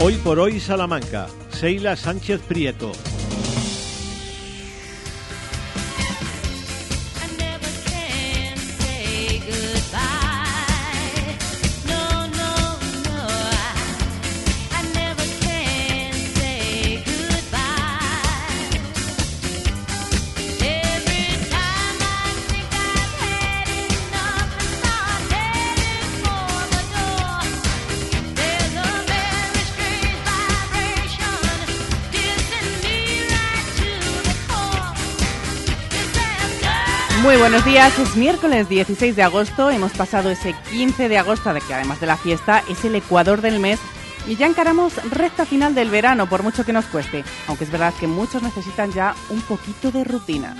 Hoy por hoy Salamanca, Seila Sánchez Prieto. Días, es miércoles 16 de agosto, hemos pasado ese 15 de agosto, de que además de la fiesta es el ecuador del mes y ya encaramos recta final del verano, por mucho que nos cueste, aunque es verdad que muchos necesitan ya un poquito de rutina.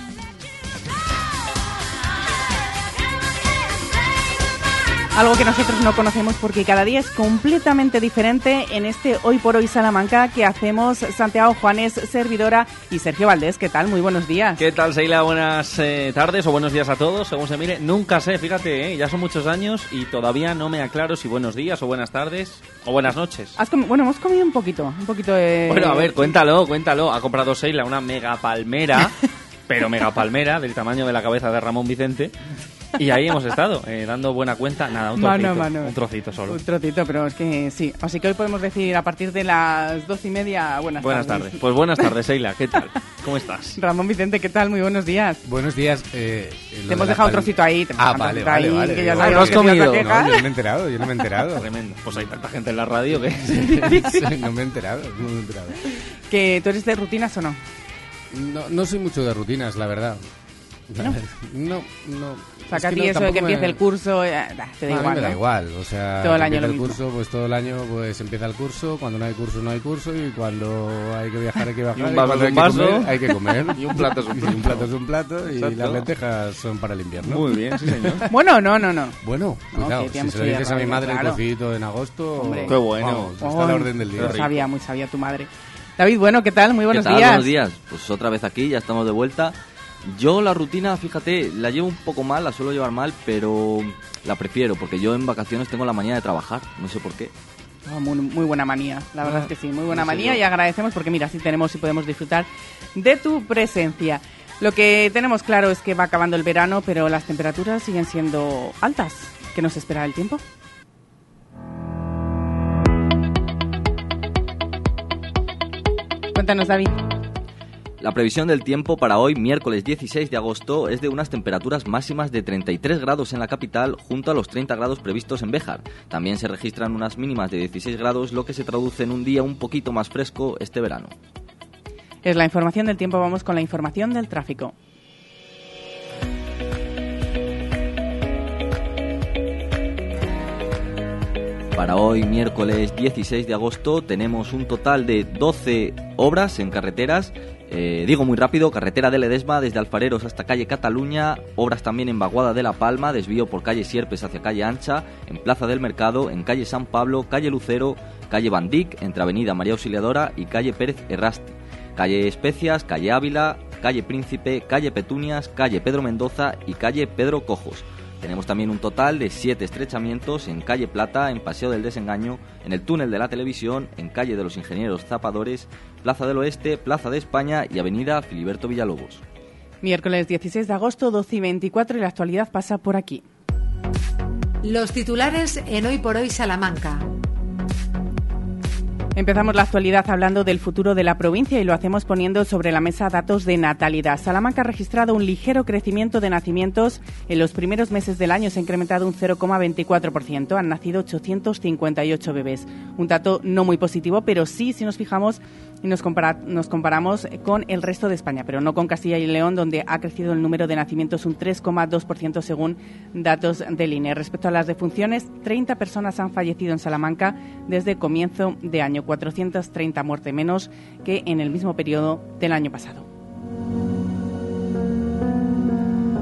Algo que nosotros no conocemos porque cada día es completamente diferente en este Hoy por Hoy Salamanca que hacemos Santiago Juanes, servidora y Sergio Valdés. ¿Qué tal? Muy buenos días. ¿Qué tal, Seila? Buenas eh, tardes o buenos días a todos, según se mire. Nunca sé, fíjate, eh, ya son muchos años y todavía no me aclaro si buenos días o buenas tardes o buenas noches. bueno, hemos comido un poquito, un poquito de... Bueno, a ver, cuéntalo, cuéntalo. Ha comprado Seila una mega palmera, pero mega palmera del tamaño de la cabeza de Ramón Vicente. Y ahí hemos estado, eh, dando buena cuenta. Nada, un trocito. Un trocito solo. Un trocito, pero es que sí. Así que hoy podemos decir a partir de las doce y media, buenas, buenas tardes. Pues buenas tardes, Eila. ¿Qué tal? ¿Cómo estás? Ramón Vicente, ¿qué tal? Muy buenos días. Buenos días. Eh, te hemos dejado un trocito ahí. Te ah, vale, vale, vale. Que ya no has comido. No, yo no me he enterado, yo no me he enterado. Tremendo. Pues hay tanta gente en la radio que... no me he enterado, no me he enterado. ¿Que tú eres de rutinas o no? No, no soy mucho de rutinas, la verdad. ¿No? No, no. O sea, que a ti eso de que empiece el curso, eh, te da igual. A mí me da igual, o sea, todo el año lo el mismo. curso, pues todo el año pues empieza el curso, cuando no hay curso no hay curso y cuando hay que viajar hay que viajar y un vaso y un vaso, hay que comer, y un plato es un plato. Y un plato es un plato y las lentejas son para el invierno. Muy bien, sí señor. bueno, no, no, no. Bueno, cuidado, si se lo dices a mi madre el cocito en agosto, Hombre. qué bueno. Vamos, está la orden del día. Muy sabia, muy sabia tu madre. David, bueno, ¿qué tal? Muy buenos ¿Qué tal? días. Buenos días. Pues otra vez aquí, ya estamos de vuelta. Yo la rutina, fíjate, la llevo un poco mal, la suelo llevar mal, pero la prefiero porque yo en vacaciones tengo la manía de trabajar, no sé por qué. Oh, muy, muy, buena manía, la verdad es que sí, muy buena manía y agradecemos porque mira, sí tenemos y podemos disfrutar de tu presencia. Lo que tenemos claro es que va acabando el verano, pero las temperaturas siguen siendo altas. ¿Qué nos espera el tiempo? Cuéntanos, David. La previsión del tiempo para hoy, miércoles 16 de agosto, es de unas temperaturas máximas de 33 grados en la capital junto a los 30 grados previstos en Béjar. También se registran unas mínimas de 16 grados, lo que se traduce en un día un poquito más fresco este verano. Es la información del tiempo, vamos con la información del tráfico. Para hoy, miércoles 16 de agosto, tenemos un total de 12 obras en carreteras. Eh, digo muy rápido, carretera de Ledesma desde Alfareros hasta calle Cataluña, obras también en Vaguada de la Palma, desvío por calle Sierpes hacia calle Ancha, en Plaza del Mercado, en calle San Pablo, calle Lucero, calle Bandic, entre avenida María Auxiliadora y calle Pérez Errasti, calle Especias, calle Ávila, calle Príncipe, calle Petunias, calle Pedro Mendoza y calle Pedro Cojos. Tenemos también un total de siete estrechamientos en calle Plata, en Paseo del Desengaño, en el túnel de la televisión, en calle de los Ingenieros Zapadores, Plaza del Oeste, Plaza de España y avenida Filiberto Villalobos. Miércoles 16 de agosto, 12 y 24 y la actualidad pasa por aquí. Los titulares en Hoy por Hoy Salamanca. Empezamos la actualidad hablando del futuro de la provincia y lo hacemos poniendo sobre la mesa datos de natalidad. Salamanca ha registrado un ligero crecimiento de nacimientos. En los primeros meses del año se ha incrementado un 0,24%. Han nacido 858 bebés. Un dato no muy positivo, pero sí si nos fijamos y nos, nos, comparamos con el resto de España, pero no con Castilla y León, donde ha crecido el número de nacimientos un 3,2% según datos del INE. Respecto a las defunciones, 30 personas han fallecido en Salamanca desde comienzo de año, 430 muertes menos que en el mismo periodo del año pasado.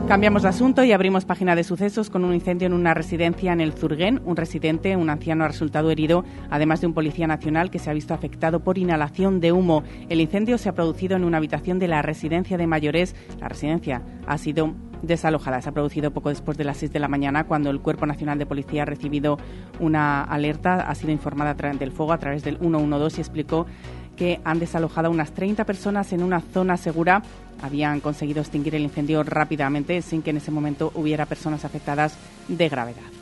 Cambiamos de asunto y abrimos página de sucesos con un incendio en una residencia en el Zurguén. Un residente, un anciano, ha resultado herido, además de un policía nacional que se ha visto afectado por inhalación de humo. El incendio se ha producido en una habitación de la residencia de mayores. La residencia ha sido desalojadas. Se ha producido poco después de las 6 de la mañana cuando el Cuerpo Nacional de Policía ha recibido una alerta, ha sido informada del fuego a través del 112 y explicó que han desalojado a unas 30 personas en una zona segura. Habían conseguido extinguir el incendio rápidamente sin que en ese momento hubiera personas afectadas de gravedad.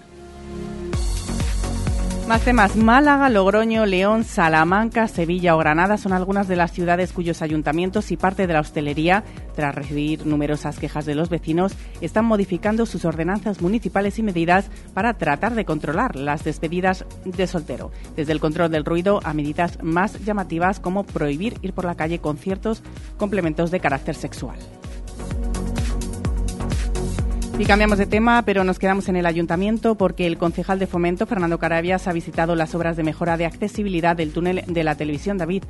Más temas. Málaga, Logroño, León, Salamanca, Sevilla o Granada son algunas de las ciudades cuyos ayuntamientos y parte de la hostelería, tras recibir numerosas quejas de los vecinos, están modificando sus ordenanzas municipales y medidas para tratar de controlar las despedidas de soltero. Desde el control del ruido a medidas más llamativas como prohibir ir por la calle con ciertos complementos de carácter sexual. Y cambiamos de tema, pero nos quedamos en el ayuntamiento porque el concejal de fomento, Fernando Carabias, ha visitado las obras de mejora de accesibilidad del túnel de la televisión. David,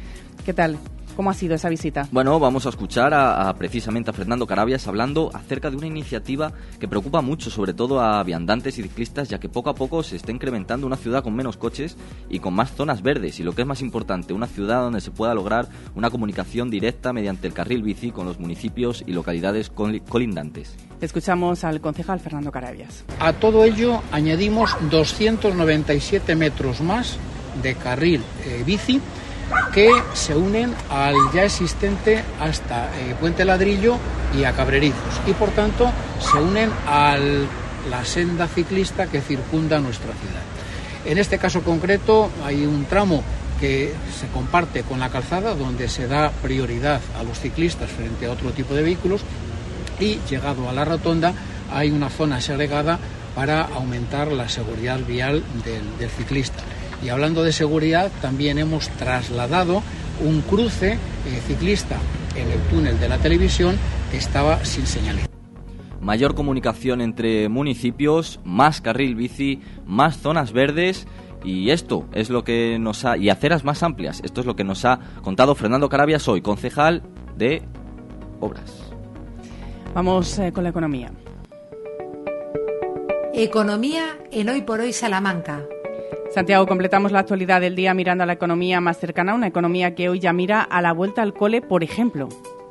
¿qué tal? ¿Cómo ha sido esa visita? Bueno, vamos a escuchar a, precisamente a Fernando Carabias hablando acerca de una iniciativa que preocupa mucho, sobre todo a viandantes y ciclistas, ya que poco a poco se está incrementando una ciudad con menos coches y con más zonas verdes. Y lo que es más importante, una ciudad donde se pueda lograr una comunicación directa mediante el carril bici con los municipios y localidades colindantes. Escuchamos al concejal Fernando Carabias. A todo ello añadimos 297 metros más de carril eh, bici que se unen al ya existente hasta eh, Puente Ladrillo y a Cabrerizos y por tanto se unen a la senda ciclista que circunda nuestra ciudad. En este caso concreto hay un tramo que se comparte con la calzada donde se da prioridad a los ciclistas frente a otro tipo de vehículos y llegado a la rotonda hay una zona segregada para aumentar la seguridad vial del ciclista. Y hablando de seguridad, también hemos trasladado un cruce eh, ciclista en el túnel de la televisión que estaba sin señales. Mayor comunicación entre municipios, más carril bici, más zonas verdes y esto es lo que nos ha y aceras más amplias. Esto es lo que nos ha contado Fernando Carabias hoy, concejal de Obras. Vamos eh, con la economía. Economía en Hoy por Hoy Salamanca. Santiago, completamos la actualidad del día mirando a la economía más cercana, una economía que hoy ya mira a la vuelta al cole, por ejemplo.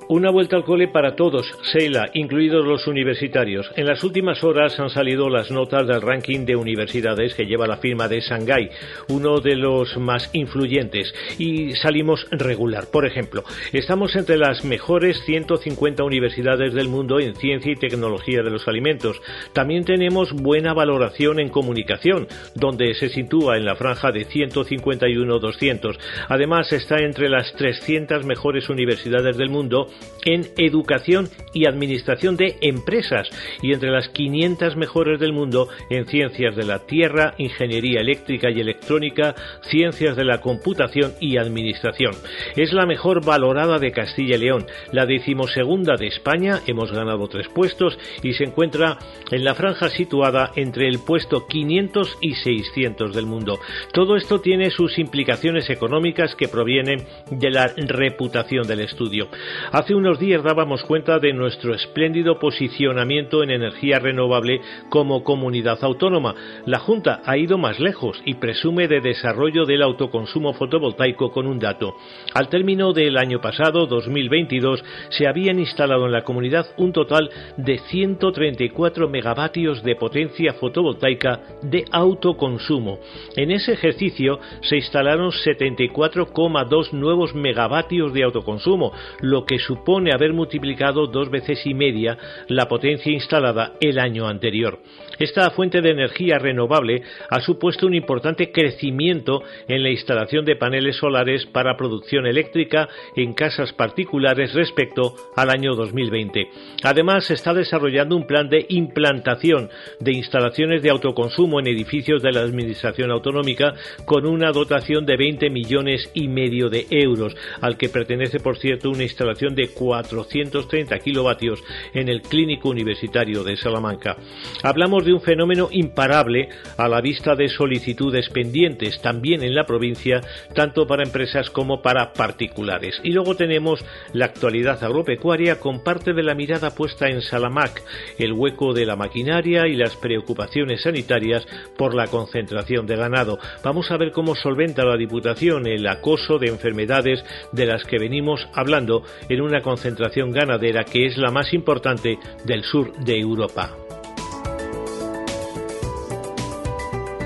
Una vuelta al cole para todos, Seila, incluidos los universitarios. En las últimas horas han salido las notas del ranking de universidades que lleva la firma de Shanghái, uno de los más influyentes, y salimos regular. Por ejemplo, estamos entre las mejores 150 universidades del mundo en ciencia y tecnología de los alimentos. También tenemos buena valoración en comunicación, donde se sitúa en la franja de 151-200. Además, está entre las 300 mejores universidades del mundo en educación y administración de empresas y entre las 500 mejores del mundo en ciencias de la tierra, ingeniería eléctrica y electrónica, ciencias de la computación y administración. Es la mejor valorada de Castilla y León, la decimosegunda de España, hemos ganado tres puestos y se encuentra en la franja situada entre el puesto 500 y 600 del mundo. Todo esto tiene sus implicaciones económicas que provienen de la reputación del estudio. Hace unos días dábamos cuenta de nuestro espléndido posicionamiento en energía renovable como comunidad autónoma. La Junta ha ido más lejos y presume de desarrollo del autoconsumo fotovoltaico con un dato. Al término del año pasado, 2022, se habían instalado en la comunidad un total de 134 megavatios de potencia fotovoltaica de autoconsumo. En ese ejercicio se instalaron 74,2 nuevos megavatios de autoconsumo, lo que supone haber multiplicado dos veces y media la potencia instalada el año anterior. Esta fuente de energía renovable ha supuesto un importante crecimiento en la instalación de paneles solares para producción eléctrica en casas particulares respecto al año 2020. Además, se está desarrollando un plan de implantación de instalaciones de autoconsumo en edificios de la Administración Autonómica con una dotación de 20 millones y medio de euros, al que pertenece, por cierto, una instalación de 430 kilovatios en el Clínico Universitario de Salamanca. Hablamos de un fenómeno imparable a la vista de solicitudes pendientes, también en la provincia, tanto para empresas como para particulares. Y luego tenemos la actualidad agropecuaria con parte de la mirada puesta en Salamac, el hueco de la maquinaria y las preocupaciones sanitarias por la concentración de ganado. Vamos a ver cómo solventa la Diputación el acoso de enfermedades de las que venimos hablando en una concentración ganadera que es la más importante del sur de Europa.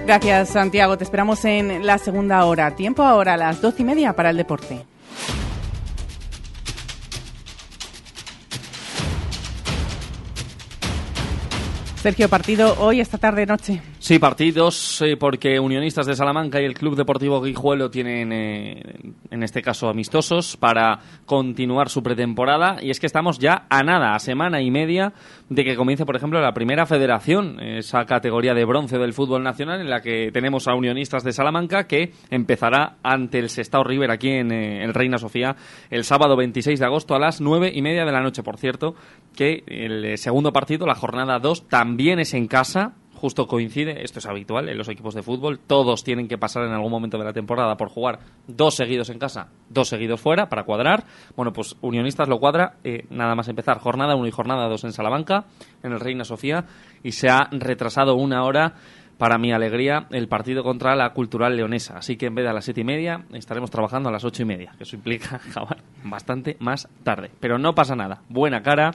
Gracias, Santiago. Te esperamos en la segunda hora. Tiempo ahora a las doce y media para el deporte. Sergio, partido hoy, esta tarde, noche. Sí, partidos, eh, porque Unionistas de Salamanca y el Club Deportivo Guijuelo tienen, eh, en este caso, amistosos para continuar su pretemporada. Y es que estamos ya a nada, a semana y media de que comience, por ejemplo, la primera federación, esa categoría de bronce del fútbol nacional, en la que tenemos a Unionistas de Salamanca, que empezará ante el Sestao River aquí en, eh, el Reina Sofía el sábado 26 de agosto a las nueve y media de la noche. Por cierto, que el segundo partido, la jornada 2, también es en casa justo coincide, esto es habitual en los equipos de fútbol, todos tienen que pasar en algún momento de la temporada por jugar dos seguidos en casa, dos seguidos fuera para cuadrar. Bueno, pues Unionistas lo cuadra eh, nada más empezar, jornada 1 y jornada 2 en Salamanca, en el Reina Sofía, y se ha retrasado una hora para mi alegría, el partido contra la Cultural Leonesa. Así que en vez de a las siete y media, estaremos trabajando a las ocho y media, que eso implica bastante más tarde. Pero no pasa nada. Buena cara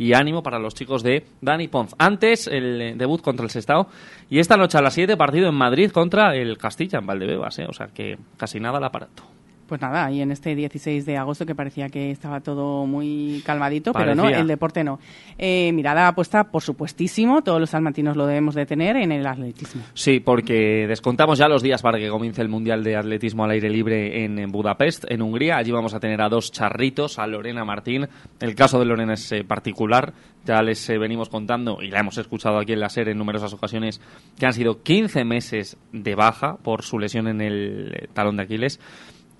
y ánimo para los chicos de Dani Ponz. Antes, el debut contra el Sestao. Y esta noche a las 7, partido en Madrid contra el Castilla, en Valdebebas. ¿eh? O sea que casi nada al aparato. Pues nada, y en este 16 de agosto que parecía que estaba todo muy calmadito, pero no, el deporte no. Eh, mirada apuesta, por supuestísimo, todos los salmantinos lo debemos de tener en el atletismo. Sí, porque descontamos ya los días para que comience el Mundial de Atletismo al aire libre en, Budapest, en Hungría. Allí vamos a tener a dos charritos, a Lorena Martín. El caso de Lorena es eh, particular, ya les eh, venimos contando y la hemos escuchado aquí en la serie en numerosas ocasiones, que han sido 15 meses de baja por su lesión en el talón de Aquiles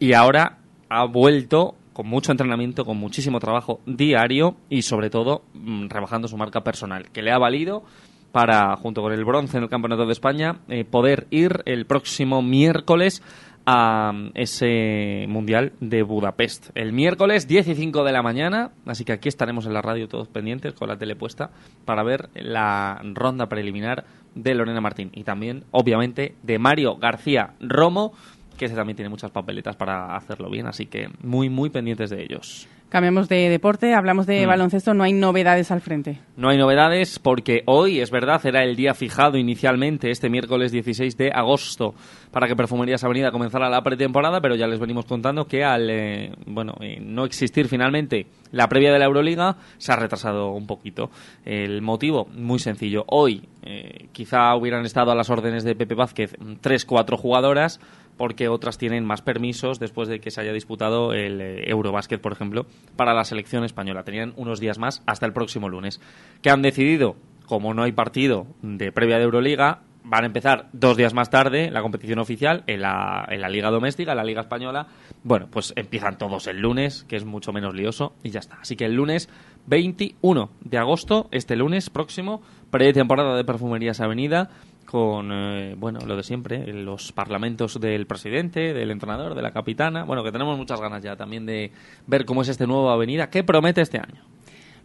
y ahora ha vuelto con mucho entrenamiento, con muchísimo trabajo diario y sobre todo mm, rebajando su marca personal, que le ha valido para, junto con el bronce en el Campeonato de España, eh, poder ir el próximo miércoles a mm, ese Mundial de Budapest. El miércoles 15 de la mañana, así que aquí estaremos en la radio todos pendientes con la tele puesta para ver la ronda preliminar de Lorena Martín y también, obviamente, de Mario García Romo que ese también tiene muchas papeletas para hacerlo bien, así que muy, muy pendientes de ellos. Cambiamos de deporte, hablamos de mm. baloncesto, no hay novedades al frente. No hay novedades porque hoy, es verdad, era el día fijado inicialmente, este miércoles 16 de agosto, para que Perfumerías Avenida comenzara la pretemporada, pero ya les venimos contando que al eh, bueno, eh, no existir finalmente la previa de la Euroliga, se ha retrasado un poquito. El motivo, muy sencillo. Hoy eh, quizá hubieran estado a las órdenes de Pepe Vázquez tres, cuatro jugadoras, porque otras tienen más permisos después de que se haya disputado el eh, Eurobásquet, por ejemplo, para la selección española. Tenían unos días más hasta el próximo lunes. ¿Qué han decidido? Como no hay partido de previa de Euroliga, van a empezar dos días más tarde la competición oficial en la, en la Liga Doméstica, la Liga Española. Bueno, pues empiezan todos el lunes, que es mucho menos lioso, y ya está. Así que el lunes 21 de agosto, este lunes próximo, pretemporada de Perfumerías Avenida con, eh, bueno, lo de siempre, los parlamentos del presidente, del entrenador, de la capitana. Bueno, que tenemos muchas ganas ya también de ver cómo es este nuevo Avenida. ¿Qué promete este año?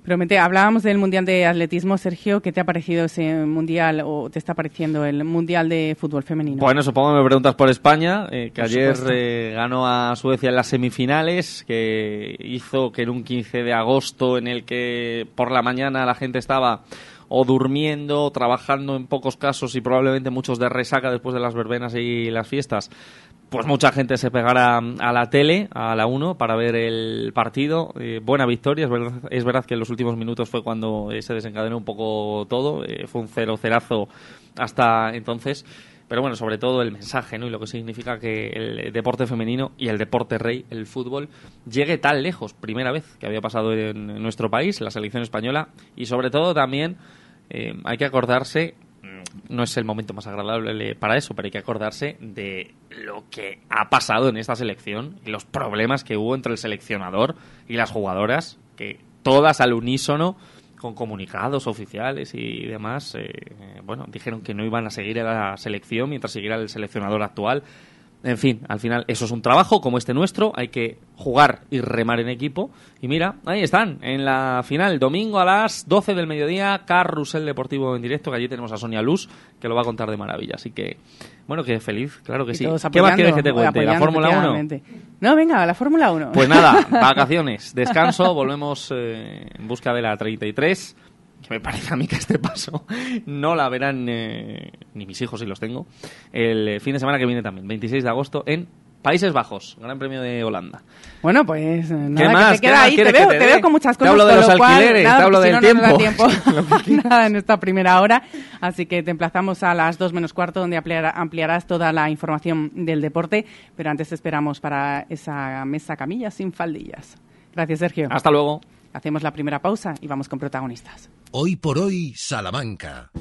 Promete, hablábamos del Mundial de Atletismo, Sergio. ¿Qué te ha parecido ese Mundial o te está pareciendo el Mundial de Fútbol Femenino? Bueno, supongo que me preguntas por España, eh, que ayer eh, ganó a Suecia en las semifinales, que hizo que en un 15 de agosto en el que por la mañana la gente estaba o durmiendo, trabajando en pocos casos y probablemente muchos de resaca después de las verbenas y las fiestas, pues mucha gente se pegará a la tele, a la 1, para ver el partido. Eh, buena victoria, es verdad, es verdad, que en los últimos minutos fue cuando eh, se desencadenó un poco todo, eh, fue un cero cerazo hasta entonces. Pero bueno, sobre todo el mensaje ¿no? y lo que significa que el deporte femenino y el deporte rey, el fútbol, llegue tan lejos, primera vez que había pasado en nuestro país, la selección española, y sobre todo también eh, hay que acordarse, no es el momento más agradable para eso, pero hay que acordarse de lo que ha pasado en esta selección y los problemas que hubo entre el seleccionador y las jugadoras, que todas al unísono con comunicados oficiales y demás, eh, bueno, dijeron que no iban a seguir a la selección mientras siguiera el seleccionador actual. En fin, al final eso es un trabajo como este nuestro, hay que jugar y remar en equipo. Y mira, ahí están, en la final, domingo a las 12 del mediodía, Carrusel Deportivo en directo, que allí tenemos a Sonia Luz, que lo va a contar de maravilla. Así que, bueno, que feliz, claro que sí. ¿Qué más quieres que te cuente? ¿La Fórmula 1? No, venga, la Fórmula 1. Pues nada, vacaciones, descanso, volvemos eh, en busca de la 33 me parece a mí que este paso no la verán eh, ni mis hijos si los tengo, el eh, fin de semana que viene también, 26 de agosto, en Países Bajos, Gran Premio de Holanda. Bueno, pues nada, que te queda ahí. Te veo, te, veo con muchas cosas. Te hablo de los alquileres, te hablo del tiempo. nada en esta primera hora. Así que te emplazamos a las dos menos cuarto, donde ampliarás toda la información del deporte. Pero antes esperamos para esa mesa camilla sin faldillas. Gracias, Sergio. Hasta luego. Hacemos la primera pausa y vamos con protagonistas. Hoy por hoy, Salamanca.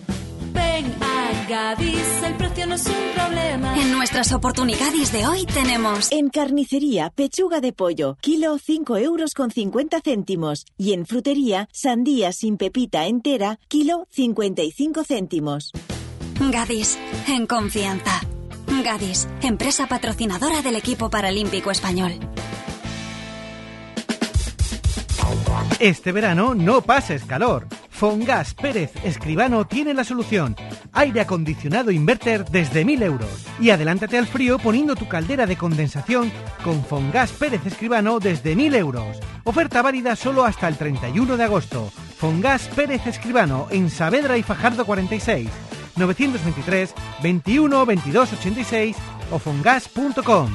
Ven a Gadis, el precio no es un problema. En nuestras oportunidades de hoy tenemos... En carnicería, pechuga de pollo, kilo 5 euros con 50 céntimos. Y en frutería, sandía sin pepita entera, kilo 55 céntimos. Gadis, en confianza. Gadis, empresa patrocinadora del equipo paralímpico español. Este verano no pases calor. Fongas Pérez Escribano tiene la solución. Aire acondicionado inverter desde 1000 euros. Y adelántate al frío poniendo tu caldera de condensación con Fongas Pérez Escribano desde 1000 euros. Oferta válida solo hasta el 31 de agosto. Fongas Pérez Escribano en Saavedra y Fajardo 46. 923 21 22 86 o fongas.com.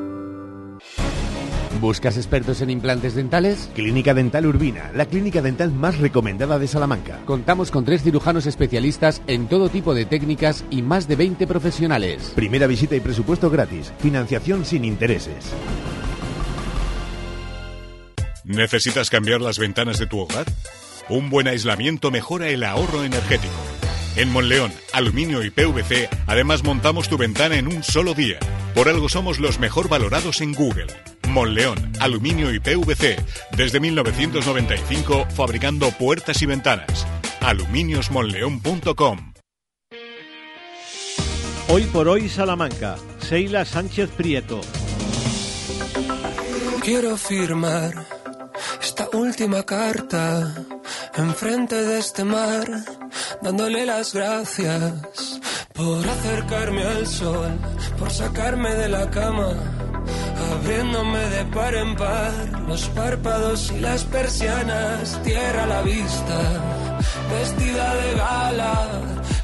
¿Buscas expertos en implantes dentales? Clínica Dental Urbina, la clínica dental más recomendada de Salamanca. Contamos con tres cirujanos especialistas en todo tipo de técnicas y más de 20 profesionales. Primera visita y presupuesto gratis. Financiación sin intereses. ¿Necesitas cambiar las ventanas de tu hogar? Un buen aislamiento mejora el ahorro energético. En Monleón, Aluminio y PVC, además montamos tu ventana en un solo día. Por algo somos los mejor valorados en Google. Monleón, Aluminio y PVC, desde 1995 fabricando puertas y ventanas. aluminiosmonleón.com Hoy por hoy Salamanca, Seila Sánchez Prieto. Quiero firmar esta última carta enfrente de este mar, dándole las gracias por acercarme al sol, por sacarme de la cama abriéndome de par en par los párpados y las persianas, tierra a la vista, vestida de gala,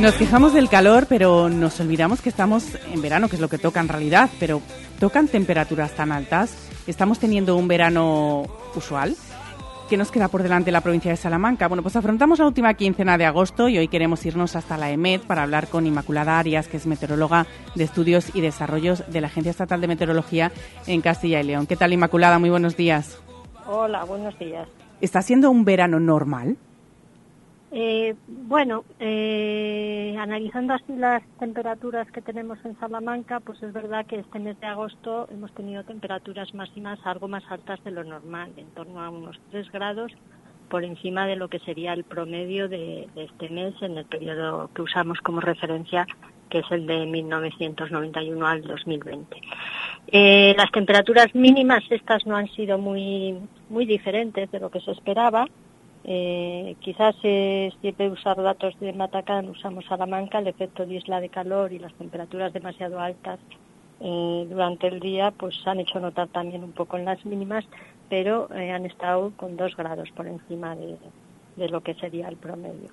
nos quejamos del calor, pero nos olvidamos que estamos en verano, que es lo que toca en realidad, pero tocan temperaturas tan altas. Estamos teniendo un verano usual. ¿Qué nos queda por delante la provincia de Salamanca? Bueno, pues afrontamos la última quincena de agosto y hoy queremos irnos hasta la EMED para hablar con Inmaculada Arias, que es meteoróloga de estudios y desarrollos de la Agencia Estatal de Meteorología en Castilla y León. ¿Qué tal, Inmaculada? Muy buenos días. Hola, buenos días. ¿Está siendo un verano normal? Eh, bueno, eh, analizando así las temperaturas que tenemos en Salamanca, pues es verdad que este mes de agosto hemos tenido temperaturas máximas algo más altas de lo normal, en torno a unos 3 grados por encima de lo que sería el promedio de, este mes en el periodo que usamos como referencia, que es el de 1991 al 2020. Eh, las temperaturas mínimas estas no han sido muy, muy diferentes de lo que se esperaba. Eh, quizás eh, siempre usar datos de Matacán usamos Salamanca, el efecto de isla de calor y las temperaturas demasiado altas eh, durante el día pues han hecho notar también un poco en las mínimas, pero eh, han estado con dos grados por encima de, de lo que sería el promedio.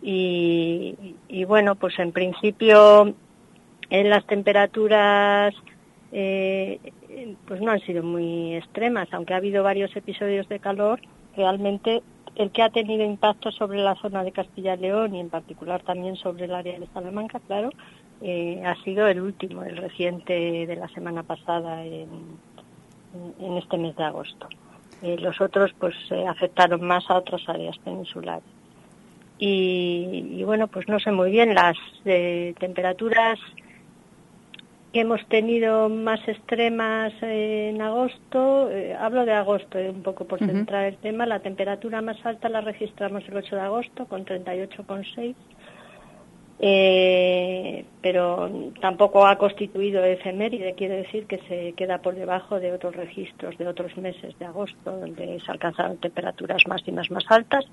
Y, y bueno, pues en principio en las temperaturas eh, pues no han sido muy extremas, aunque ha habido varios episodios de calor, realmente el que ha tenido impacto sobre la zona de Castilla y León y en particular también sobre el área de Salamanca, claro, eh, ha sido el último, el reciente de la semana pasada en, en este mes de agosto. Eh, los otros pues afectaron más a otras áreas peninsulares. Y, y, bueno, pues no sé muy bien, las eh, temperaturas hemos tenido más extremas en agosto, eh, hablo de agosto eh, un poco por centrar el tema, la temperatura más alta la registramos el 8 de agosto con 38,6, eh, pero tampoco ha constituido efeméride, quiere decir que se queda por debajo de otros registros de otros meses de agosto, donde se alcanzaron temperaturas máximas más altas.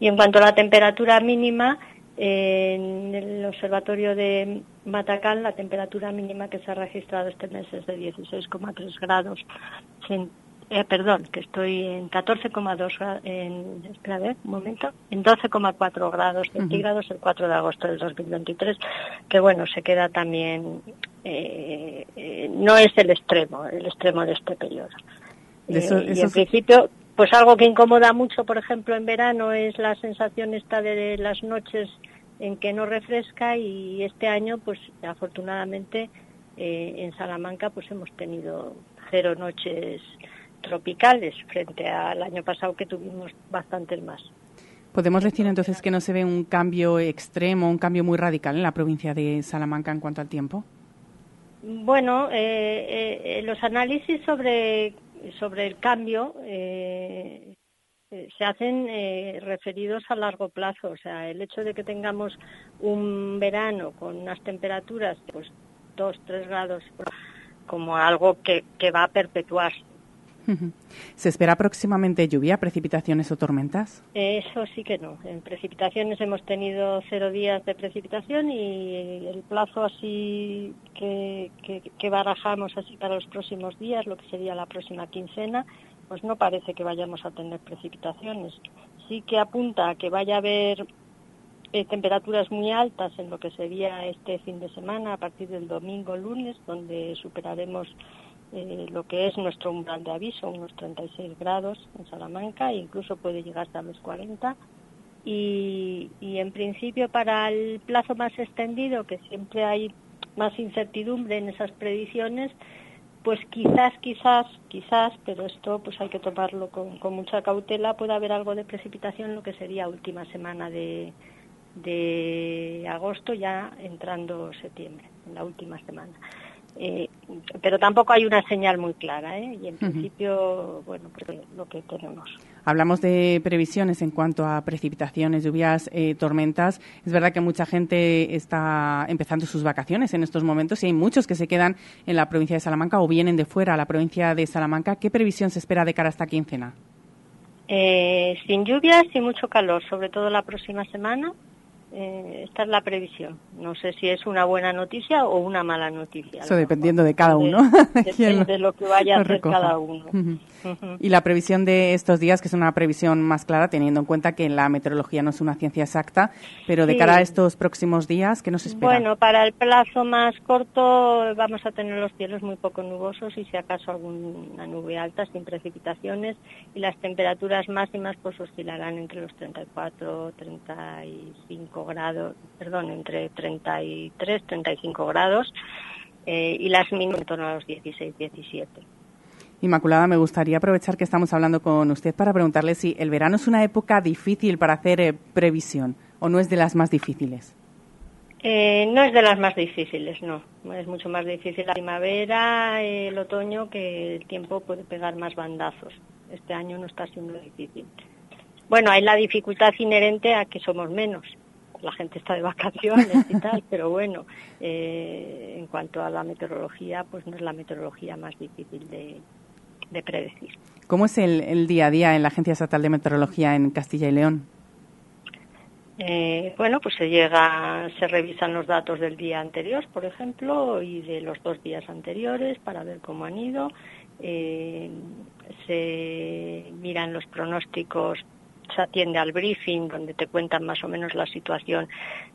Y en cuanto a la temperatura mínima, en el observatorio de Matacán la temperatura mínima que se ha registrado este mes es de 16,3 grados. cen- eh, perdón, que estoy en 14,2 gra- en espera ver, un momento, en 12,4 grados centígrados el 4 de agosto del 2023, que bueno, se queda también eh, eh, no es el extremo, el extremo de este periodo. Eso- Eh, y en es- principio, pues algo que incomoda mucho, por ejemplo, en verano es la sensación esta de las noches en que no refresca y este año, pues afortunadamente eh, en Salamanca pues hemos tenido cero noches tropicales frente al año pasado que tuvimos bastantes más. Podemos decir entonces que no se ve un cambio extremo, un cambio muy radical en la provincia de Salamanca en cuanto al tiempo. Bueno, eh, eh, eh, los análisis sobre, sobre el cambio eh, eh, se hacen eh, referidos a largo plazo. O sea, el hecho de que tengamos un verano con unas temperaturas, pues dos, tres grados, como algo que, que va a perpetuar. ¿Se espera próximamente lluvia, precipitaciones o tormentas? Eso sí que no. En precipitaciones hemos tenido cero días de precipitación y el plazo así que, que, que barajamos así para los próximos días, lo que sería la próxima quincena, pues no parece que vayamos a tener precipitaciones. Sí que apunta a que vaya a haber eh, temperaturas muy altas en lo que sería este fin de semana a partir del domingo lunes, donde superaremos eh, lo que es nuestro umbral de aviso, unos 36 grados en Salamanca, e incluso puede llegar hasta los 40. Y, y en principio para el plazo más extendido, que siempre hay más incertidumbre en esas predicciones, pues quizás, quizás, quizás, pero esto pues hay que tomarlo con, con mucha cautela, puede haber algo de precipitación lo que sería última semana de, de agosto, ya entrando septiembre, en la última semana. Eh, pero tampoco hay una señal muy clara, ¿eh? Y en principio, bueno, pues lo que tenemos. Hablamos de previsiones en cuanto a precipitaciones, lluvias, eh, tormentas. Es verdad que mucha gente está empezando sus vacaciones en estos momentos y hay muchos que se quedan en la provincia de Salamanca o vienen de fuera a la provincia de Salamanca. ¿Qué previsión se espera de cara a esta quincena? Eh, sin lluvias y mucho calor, sobre todo la próxima semana. Eh, esta es la previsión. No sé si es una buena noticia o una mala noticia. Eso dependiendo de cada uno. Depende lo- de lo que vaya a hacer cada uno. Y la previsión de estos días, que es una previsión más clara, teniendo en cuenta que la meteorología no es una ciencia exacta, pero de Sí. cara a estos próximos días, ¿qué nos espera? Bueno, para el plazo más corto vamos a tener los cielos muy poco nubosos y si acaso alguna nube alta sin precipitaciones y las temperaturas máximas pues oscilarán entre los 34, 35 grados, perdón, entre 33, 35 grados eh, y las mínimas en torno a los 16, 17. Inmaculada, me gustaría aprovechar que estamos hablando con usted para preguntarle si el verano es una época difícil para hacer eh, previsión o no es de las más difíciles. Eh, no es de las más difíciles, no. Es mucho más difícil la primavera, el otoño, que el tiempo puede pegar más bandazos. Este año no está siendo difícil. Bueno, hay la dificultad inherente a que somos menos. La gente está de vacaciones y tal, pero bueno, eh, en cuanto a la meteorología, pues no es la meteorología más difícil de, de predecir. ¿Cómo es el, el día a día en la Agencia Estatal de Meteorología en Castilla y León? Eh, bueno, pues se llega, se revisan los datos del día anterior, por ejemplo, y de los dos días anteriores para ver cómo han ido. Eh, se miran los pronósticos se atiende al briefing donde te cuentan más o menos la situación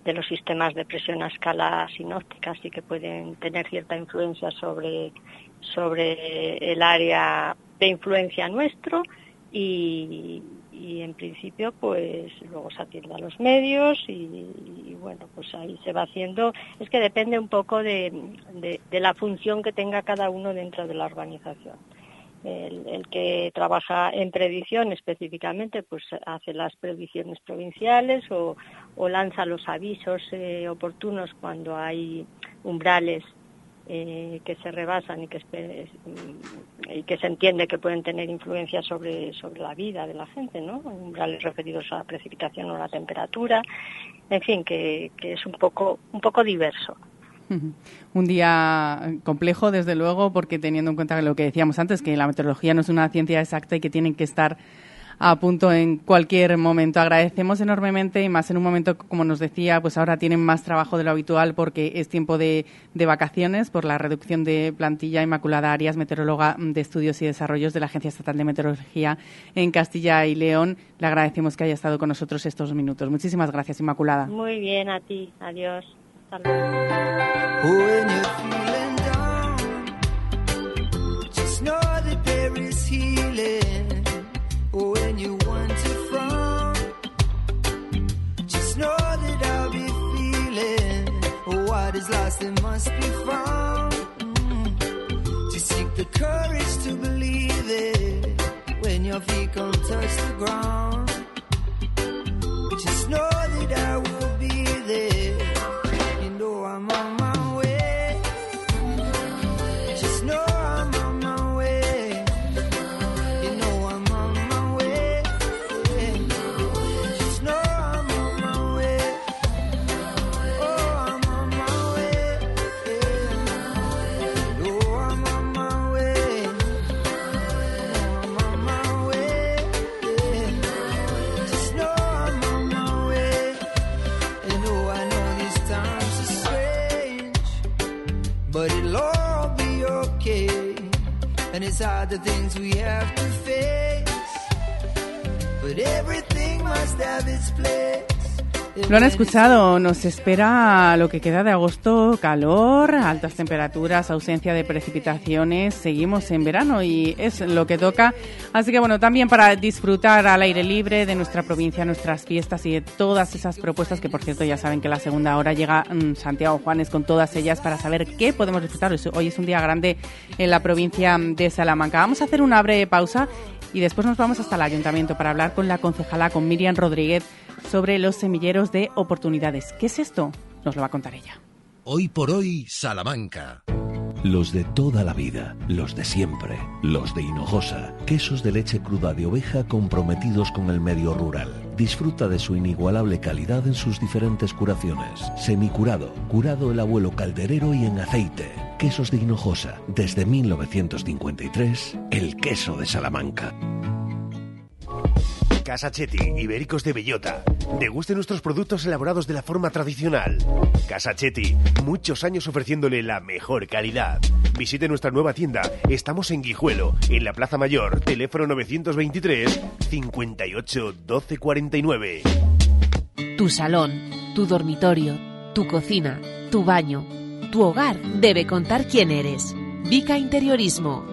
de los sistemas de presión a escala sinóptica y que pueden tener cierta influencia sobre, sobre el área de influencia nuestro. Y, en principio pues luego se atiende a los medios y, bueno pues ahí se va haciendo. Es que depende un poco de, de la función que tenga cada uno dentro de la organización el, que trabaja en predicción específicamente pues hace las predicciones provinciales o, lanza los avisos eh, oportunos cuando hay umbrales eh, que se rebasan y que, y que se entiende que pueden tener influencia sobre, sobre la vida de la gente, ¿no? Umbrales referidos a la precipitación o la temperatura, en fin, que, que es un poco, un poco diverso. Un día complejo, desde luego, porque teniendo en cuenta lo que decíamos antes, que la meteorología no es una ciencia exacta y que tienen que estar a punto en cualquier momento. Agradecemos enormemente y más en un momento, como nos decía, pues ahora tienen más trabajo de lo habitual porque es tiempo de, vacaciones por la reducción de plantilla. Inmaculada Arias, meteoróloga de estudios y desarrollos de la Agencia Estatal de Meteorología en Castilla y León. Le agradecemos que haya estado con nosotros estos minutos. Muchísimas gracias, Inmaculada. Muy bien, a ti. Adiós. When you're feeling down, just know that there is healing. When you want to from, just know that I'll be feeling. What is lost, it must be found. Mm-hmm. Just seek the courage to believe it when your feet come touch the ground. Just know that I will be there. I'm on my the things we have to face. But everything must have its place. Lo han escuchado, nos espera lo que queda de agosto, calor, altas temperaturas, ausencia de precipitaciones, seguimos en verano y es lo que toca. Así que bueno, también para disfrutar al aire libre de nuestra provincia, nuestras fiestas y de todas esas propuestas, que por cierto ya saben que la segunda hora llega mm, Santiago Juanes con todas ellas para saber qué podemos disfrutar. Hoy es un día grande en la provincia de Salamanca. Vamos a hacer una breve pausa y después nos vamos hasta el ayuntamiento para hablar con la concejala, con Miriam Rodríguez sobre los semilleros de oportunidades. ¿Qué es esto? Nos lo va a contar ella. Hoy por hoy, Salamanca. Los de toda la vida, los de siempre, los de Hinojosa, quesos de leche cruda de oveja comprometidos con el medio rural. Disfruta de su inigualable calidad en sus diferentes curaciones. Semicurado, curado el abuelo calderero y en aceite. Quesos de Hinojosa, desde 1953, el queso de Salamanca. Casa Chetti, Ibéricos de Bellota. Deguste nuestros productos elaborados de la forma tradicional. Casa Chetti, muchos años ofreciéndole la mejor calidad. Visite nuestra nueva tienda. Estamos en Guijuelo, en la Plaza Mayor. Teléfono 923 58 12 49. Tu salón, tu dormitorio, tu cocina, tu baño, tu hogar debe contar quién eres. Vica Interiorismo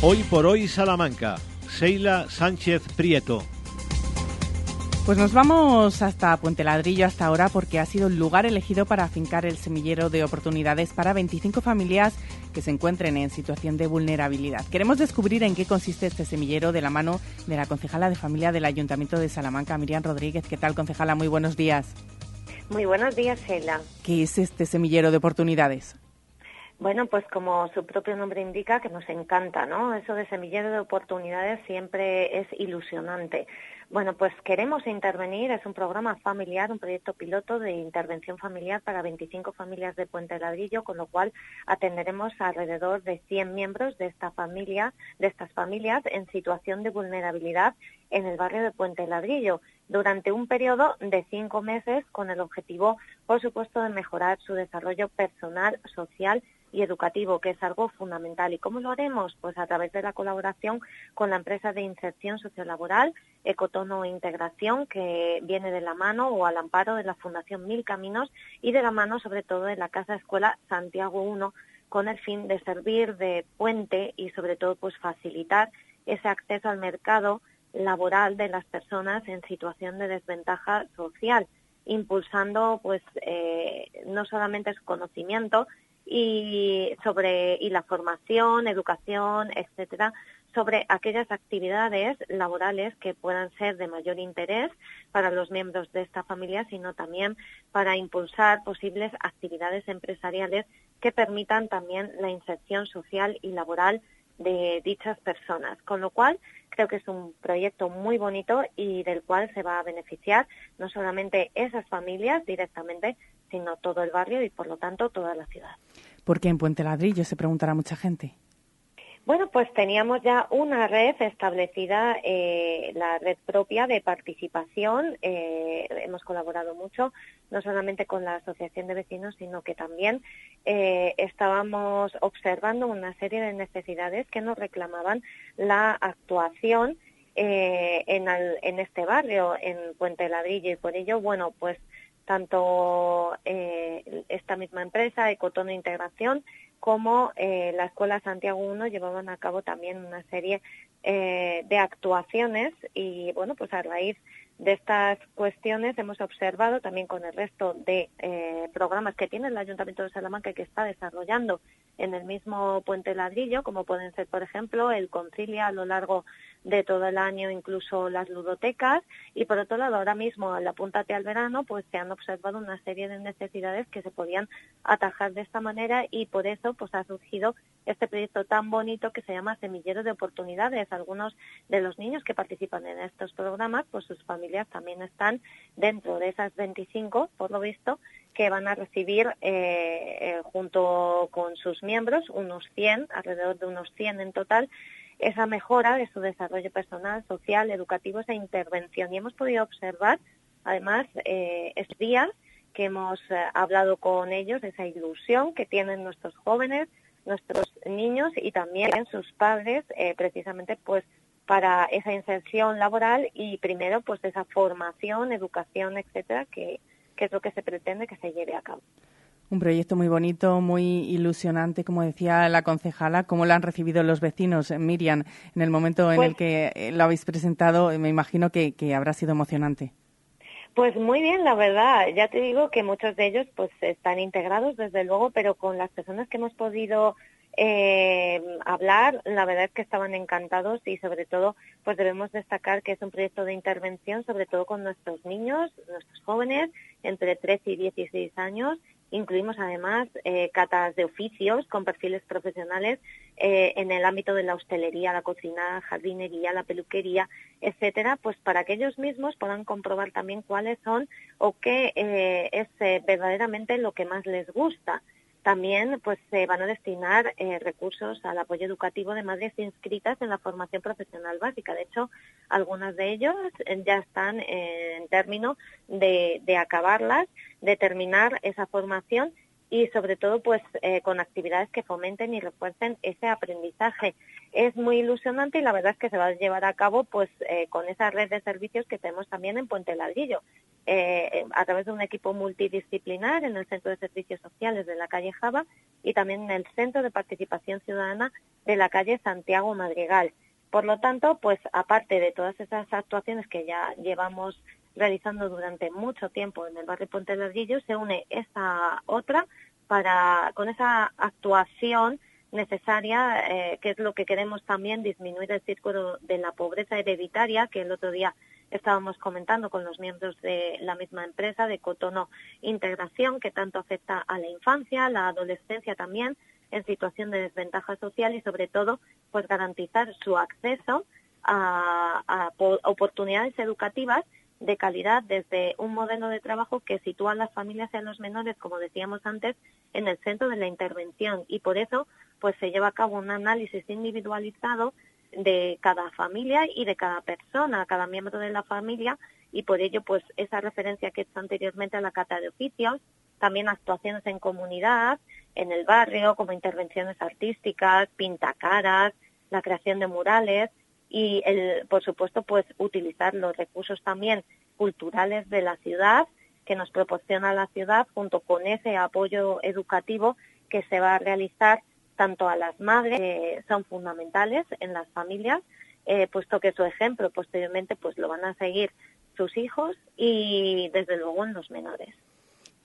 Hoy por hoy Salamanca, Seila Sánchez Prieto. Pues nos vamos hasta Puente Ladrillo hasta ahora porque ha sido el lugar elegido para afincar el semillero de oportunidades para 25 familias que se encuentren en situación de vulnerabilidad. Queremos descubrir en qué consiste este semillero de la mano de la concejala de familia del Ayuntamiento de Salamanca, Miriam Rodríguez. ¿Qué tal, concejala? Muy buenos días. Muy buenos días, Sheila. ¿Qué es este semillero de oportunidades? Bueno, pues como su propio nombre indica, que nos encanta, ¿no? Eso de semillero de oportunidades siempre es ilusionante. Bueno, pues queremos intervenir, es un programa familiar, un proyecto piloto de intervención familiar para 25 familias de Puente Ladrillo, con lo cual atenderemos a alrededor de 100 miembros de esta familia, de estas familias en situación de vulnerabilidad en el barrio de Puente Ladrillo durante un periodo de cinco meses con el objetivo, por supuesto, de mejorar su desarrollo personal, social educativo, que es algo fundamental. ¿Y cómo lo haremos? Pues a través de la colaboración con la empresa de inserción sociolaboral Ecotono Integración, que viene de la mano o al amparo de la Fundación Mil Caminos y de la mano sobre todo de la Casa Escuela Santiago I, con el fin de servir de puente y sobre todo pues facilitar ese acceso al mercado laboral de las personas en situación de desventaja social, impulsando pues eh, no solamente su conocimiento, y sobre y la formación, educación, etcétera, sobre aquellas actividades laborales que puedan ser de mayor interés para los miembros de esta familia, sino también para impulsar posibles actividades empresariales que permitan también la inserción social y laboral de dichas personas. Con lo cual, creo que es un proyecto muy bonito y del cual se va a beneficiar no solamente esas familias directamente, sino todo el barrio y, por lo tanto, toda la ciudad. ¿Por qué en Puente Ladrillo? Se preguntará mucha gente. Bueno, pues teníamos ya una red establecida, eh, la red propia de participación. Eh, hemos colaborado mucho, no solamente con la Asociación de Vecinos, sino que también eh, estábamos observando una serie de necesidades que nos reclamaban la actuación en, en, este barrio, en Puente Ladrillo. Y por ello, bueno, pues tanto esta misma empresa, Ecotono Integración, como eh, la Escuela Santiago I llevaban a cabo también una serie eh, de actuaciones y bueno, pues a raíz de estas cuestiones hemos observado también con el resto de eh, programas que tiene el Ayuntamiento de Salamanca y que está desarrollando en el mismo puente ladrillo, como pueden ser, por ejemplo, el Concilia a lo largo de todo el año, incluso las ludotecas, y por otro lado, ahora mismo, en la Puntate al verano, pues se han observado una serie de necesidades que se podían atajar de esta manera y por eso pues ha surgido este proyecto tan bonito que se llama Semillero de Oportunidades. Algunos de los niños que participan en estos programas, pues sus familias también están dentro de esas 25, por lo visto, que van a recibir eh, eh, junto con sus miembros, unos 100, alrededor de unos 100 en total, esa mejora de su desarrollo personal, social, educativo, esa intervención. Y hemos podido observar, además, eh, estos días que hemos eh, hablado con ellos, esa ilusión que tienen nuestros jóvenes, nuestros niños y también sus padres, eh, precisamente pues para esa inserción laboral y primero pues esa formación, educación, etcétera, que, que es lo que se pretende que se lleve a cabo. Un proyecto muy bonito, muy ilusionante, como decía la concejala. ¿Cómo lo han recibido los vecinos, Miriam, en el momento en el pues que eh, lo habéis presentado? Me imagino que, habrá sido emocionante. Pues muy bien, la verdad. Ya te digo que muchos de ellos pues están integrados, desde luego, pero con las personas que hemos podido eh, hablar, la verdad es que estaban encantados y sobre todo pues debemos destacar que es un proyecto de intervención sobre todo con nuestros niños, nuestros jóvenes entre 13 y 16 años Incluimos además eh, catas de oficios con perfiles profesionales eh, en el ámbito de la hostelería, la cocina, jardinería, la peluquería, etcétera, pues para que ellos mismos puedan comprobar también cuáles son o qué eh, es verdaderamente lo que más les gusta. También pues se van a destinar eh, recursos al apoyo educativo de madres inscritas en la formación profesional básica. De hecho, algunas de ellos eh, ya están en término de, acabarlas, de terminar esa formación y sobre todo pues eh, con actividades que fomenten y refuercen ese aprendizaje. Es muy ilusionante y la verdad es que se va a llevar a cabo pues con esa red de servicios que tenemos también en Puente Ladrillo, eh, a través de un equipo multidisciplinar en el Centro de Servicios Sociales de la calle Java y también en el Centro de Participación Ciudadana de la calle Santiago Madrigal. Por lo tanto, pues aparte de todas esas actuaciones que ya llevamos realizando durante mucho tiempo en el barrio Puente Ladrillo, se une esta otra para con esa actuación necesaria, eh, que es lo que queremos también, disminuir el círculo de la pobreza hereditaria, que el otro día estábamos comentando con los miembros de la misma empresa de Cotono Integración, que tanto afecta a la infancia, a la adolescencia también, en situación de desventaja social y sobre todo, pues garantizar su acceso a, a oportunidades educativas de calidad desde un modelo de trabajo que sitúa a las familias y a los menores, como decíamos antes, en el centro de la intervención. Y por eso pues se lleva a cabo un análisis individualizado de cada familia y de cada persona, cada miembro de la familia y por ello pues esa referencia que he hecho anteriormente a la cata de oficios, también actuaciones en comunidad, en el barrio, como intervenciones artísticas, pintacaras, la creación de murales y el, por supuesto pues utilizar los recursos también culturales de la ciudad que nos proporciona la ciudad junto con ese apoyo educativo que se va a realizar tanto a las madres, son fundamentales en las familias, eh, puesto que su ejemplo posteriormente pues lo van a seguir sus hijos y desde luego en los menores.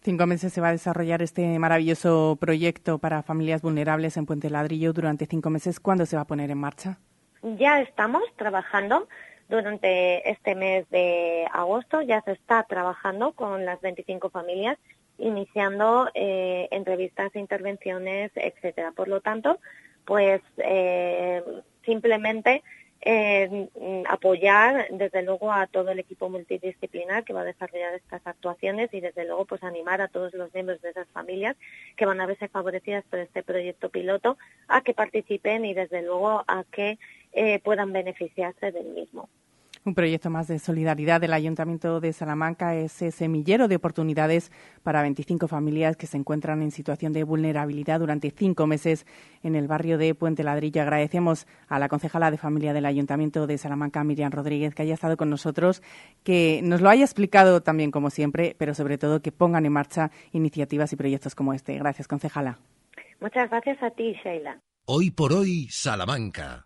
Cinco meses se va a desarrollar este maravilloso proyecto para familias vulnerables en Puente Ladrillo. Durante cinco meses, ¿cuándo se va a poner en marcha? Ya estamos trabajando durante este mes de agosto, ya se está trabajando con las 25 familias iniciando eh, entrevistas, intervenciones, etcétera. Por lo tanto, pues eh, simplemente eh, apoyar desde luego a todo el equipo multidisciplinar que va a desarrollar estas actuaciones y desde luego pues animar a todos los miembros de esas familias que van a verse favorecidas por este proyecto piloto a que participen y desde luego a que eh, puedan beneficiarse del mismo. Un proyecto más de solidaridad del Ayuntamiento de Salamanca es ese semillero de oportunidades para 25 familias que se encuentran en situación de vulnerabilidad durante cinco meses en el barrio de Puente Ladrillo. Agradecemos a la concejala de familia del Ayuntamiento de Salamanca, Miriam Rodríguez, que haya estado con nosotros, que nos lo haya explicado también como siempre, pero sobre todo que pongan en marcha iniciativas y proyectos como este. Gracias, concejala. Muchas gracias a ti, Sheila. Hoy por hoy, Salamanca.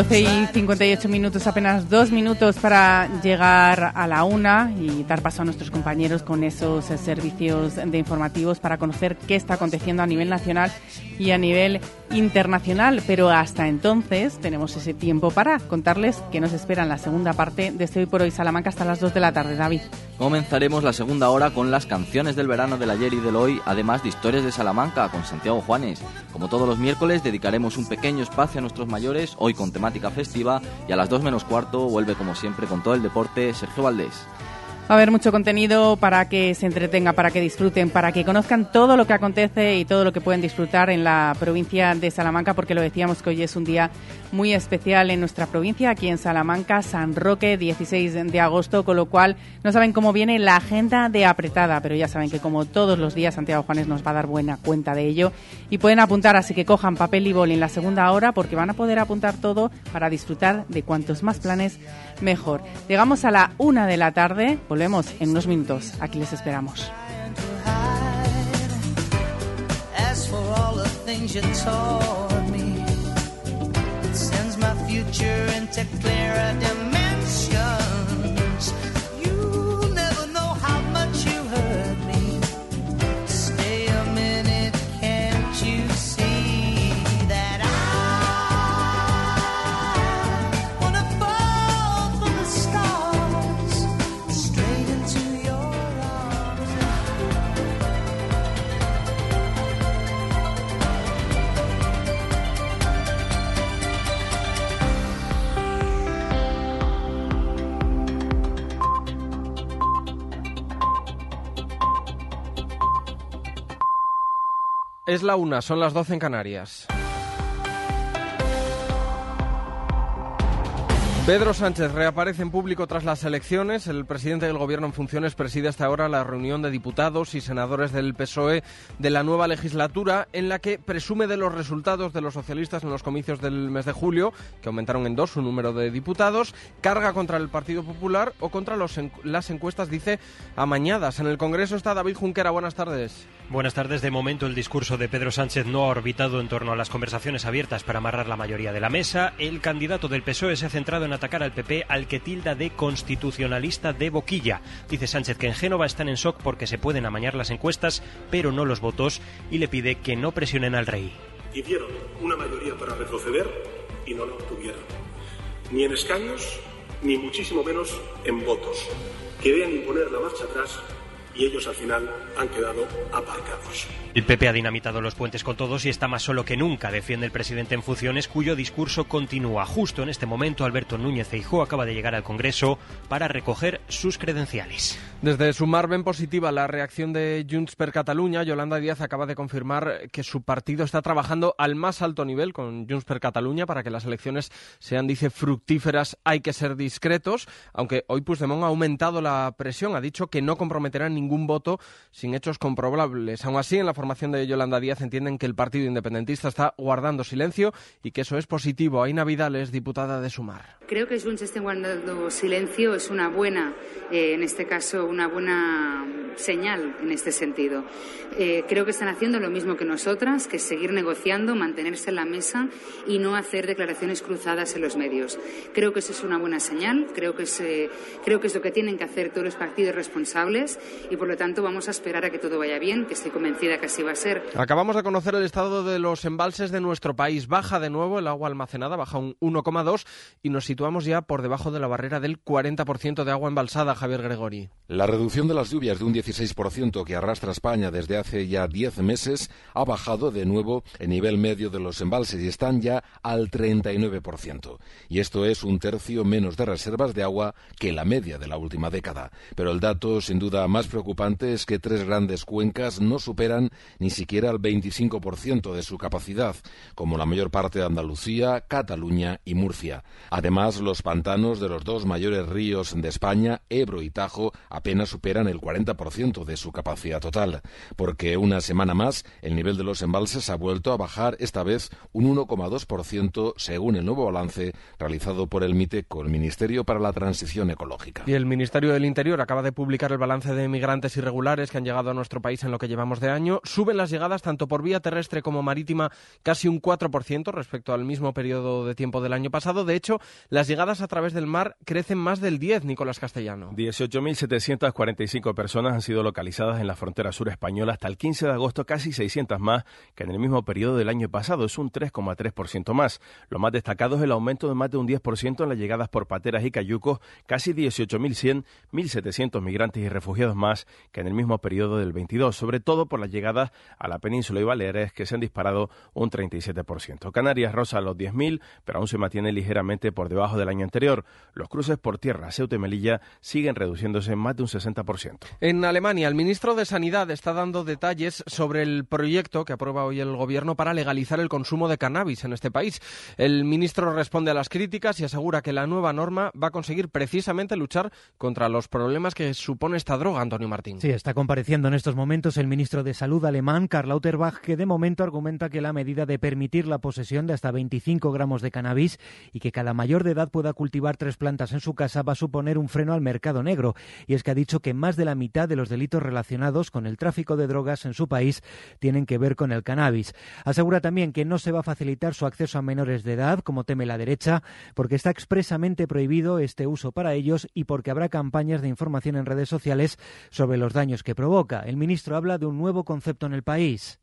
12 y 58 minutos, apenas dos minutos para llegar a la una y dar paso a nuestros compañeros con esos servicios de informativos para conocer qué está aconteciendo a nivel nacional y a nivel internacional. Pero hasta entonces tenemos ese tiempo para contarles que nos espera en la segunda parte de este Hoy por Hoy Salamanca hasta las 2 de la tarde. David. Comenzaremos la segunda hora con las canciones del verano del ayer y del hoy, además de historias de Salamanca con Santiago Juanes. Como todos los miércoles, dedicaremos un pequeño espacio a nuestros mayores, hoy con temática festiva, y a las 2 menos cuarto vuelve como siempre con todo el deporte Sergio Valdés. Va a haber mucho contenido para que se entretengan, para que disfruten, para que conozcan todo lo que acontece y todo lo que pueden disfrutar en la provincia de Salamanca, porque lo decíamos que hoy es un día muy especial en nuestra provincia, aquí en Salamanca, San Roque, 16 de agosto, con lo cual no saben cómo viene la agenda de apretada, pero ya saben que como todos los días Santiago Juanes nos va a dar buena cuenta de ello y pueden apuntar, así que cojan papel y boli en la segunda hora porque van a poder apuntar todo para disfrutar de cuantos más planes mejor. Llegamos a la una de la tarde, volvemos en unos minutos. Aquí les esperamos. For sends my future into clearer dimensions. Es la una, son las 12 en Canarias. Pedro Sánchez reaparece en público tras las elecciones. El presidente del Gobierno en funciones preside hasta ahora la reunión de diputados y senadores del PSOE de la nueva legislatura, en la que presume de los resultados de los socialistas en los comicios del mes de julio, que aumentaron en dos su número de diputados, carga contra el Partido Popular o contra las encuestas, dice, amañadas. En el Congreso está David Junquera. Buenas tardes. Buenas tardes. De momento, el discurso de Pedro Sánchez no ha orbitado en torno a las conversaciones abiertas para amarrar la mayoría de la mesa. El candidato del PSOE se ha centrado en atacar al PP, al que tilda de constitucionalista de boquilla. Dice Sánchez que en Génova están en shock porque se pueden amañar las encuestas, pero no los votos, y le pide que no presionen al rey. Hicieron una mayoría para retroceder y no la obtuvieron. Ni en escaños, ni muchísimo menos en votos. Querían imponer la marcha atrás y ellos al final han quedado aparcados. El PP ha dinamitado los puentes con todos y está más solo que nunca, defiende el presidente en funciones, cuyo discurso continúa. Justo en este momento, Alberto Núñez Feijóo acaba de llegar al Congreso para recoger sus credenciales. Desde Sumar ven positiva la reacción de Junts per Catalunya. Yolanda Díaz acaba de confirmar que su partido está trabajando al más alto nivel con Junts per Catalunya para que las elecciones sean, dice, fructíferas. Hay que ser discretos, aunque hoy Puigdemont ha aumentado la presión. Ha dicho que no comprometerá ningún voto sin hechos comprobables. Aún así, en la formación de Yolanda Díaz entienden que el partido independentista está guardando silencio y que eso es positivo. Aina Vidal es diputada de Sumar. Creo que Junts esté guardando silencio es una buena, eh, en este caso, una buena señal en este sentido. Eh, creo que están haciendo lo mismo que nosotras, que es seguir negociando, mantenerse en la mesa y no hacer declaraciones cruzadas en los medios. Creo que eso es una buena señal, creo que es, eh, creo que es lo que tienen que hacer todos los partidos responsables y, por lo tanto, vamos a esperar a que todo vaya bien, que estoy convencida que así va a ser. Acabamos de conocer el estado de los embalses de nuestro país. Baja de nuevo el agua almacenada, baja un 1,2 y nos situamos ya por debajo de la barrera del 40% de agua embalsada, Javier Gregori. La reducción de las lluvias de un 16% que arrastra España desde hace ya 10 meses ha bajado de nuevo el nivel medio de los embalses y están ya al 39%. Y esto es un tercio menos de reservas de agua que la media de la última década. Pero el dato sin duda más preocupante es que tres grandes cuencas no superan ni siquiera el 25% de su capacidad, como la mayor parte de Andalucía, Cataluña y Murcia. Además, los pantanos de los dos mayores ríos de España, Ebro y Tajo, apenas superan el 40% de su capacidad total, porque una semana más el nivel de los embalses ha vuelto a bajar, esta vez un 1,2% según el nuevo balance realizado por el MITECO, el Ministerio para la Transición Ecológica. Y el Ministerio del Interior acaba de publicar el balance de migrantes irregulares que han llegado a nuestro país en lo que llevamos de año. Suben las llegadas tanto por vía terrestre como marítima casi un 4% respecto al mismo periodo de tiempo del año pasado. De hecho, las llegadas a través del mar crecen más del 10, Nicolás Castellano. 18.745 personas han sido localizadas en la frontera sur española hasta el 15 de agosto, casi 600 más que en el mismo periodo del año pasado. Es un 3,3% más. Lo más destacado es el aumento de más de un 10% en las llegadas por pateras y cayucos, casi 18.100, 1.700 migrantes y refugiados más que en el mismo periodo del 22, sobre todo por las llegadas a la península y Baleares, que se han disparado un 37%. Canarias rosa los 10.000, pero aún se mantiene ligeramente por debajo del año anterior. Los cruces por tierra, Ceuta y Melilla siguen reduciéndose en más de un 60%. En Alemania, el ministro de Sanidad está dando detalles sobre el proyecto que aprueba hoy el gobierno para legalizar el consumo de cannabis en este país. El ministro responde a las críticas y asegura que la nueva norma va a conseguir precisamente luchar contra los problemas que supone esta droga, Antonio Martín. Sí, está compareciendo en estos momentos el ministro de Salud alemán, Karl Lauterbach, que de momento argumenta que la medida de permitir la posesión de hasta 25 gramos de cannabis y que cada mayor de edad pueda cultivar tres plantas en su casa va a suponer un freno al mercado negro. Y es que ha dicho que más de la mitad de los delitos relacionados con el tráfico de drogas en su país tienen que ver con el cannabis. Asegura también que no se va a facilitar su acceso a menores de edad, como teme la derecha, porque está expresamente prohibido este uso para ellos y porque habrá campañas de información en redes sociales sobre los daños que provoca. El ministro habla de un nuevo concepto en el país.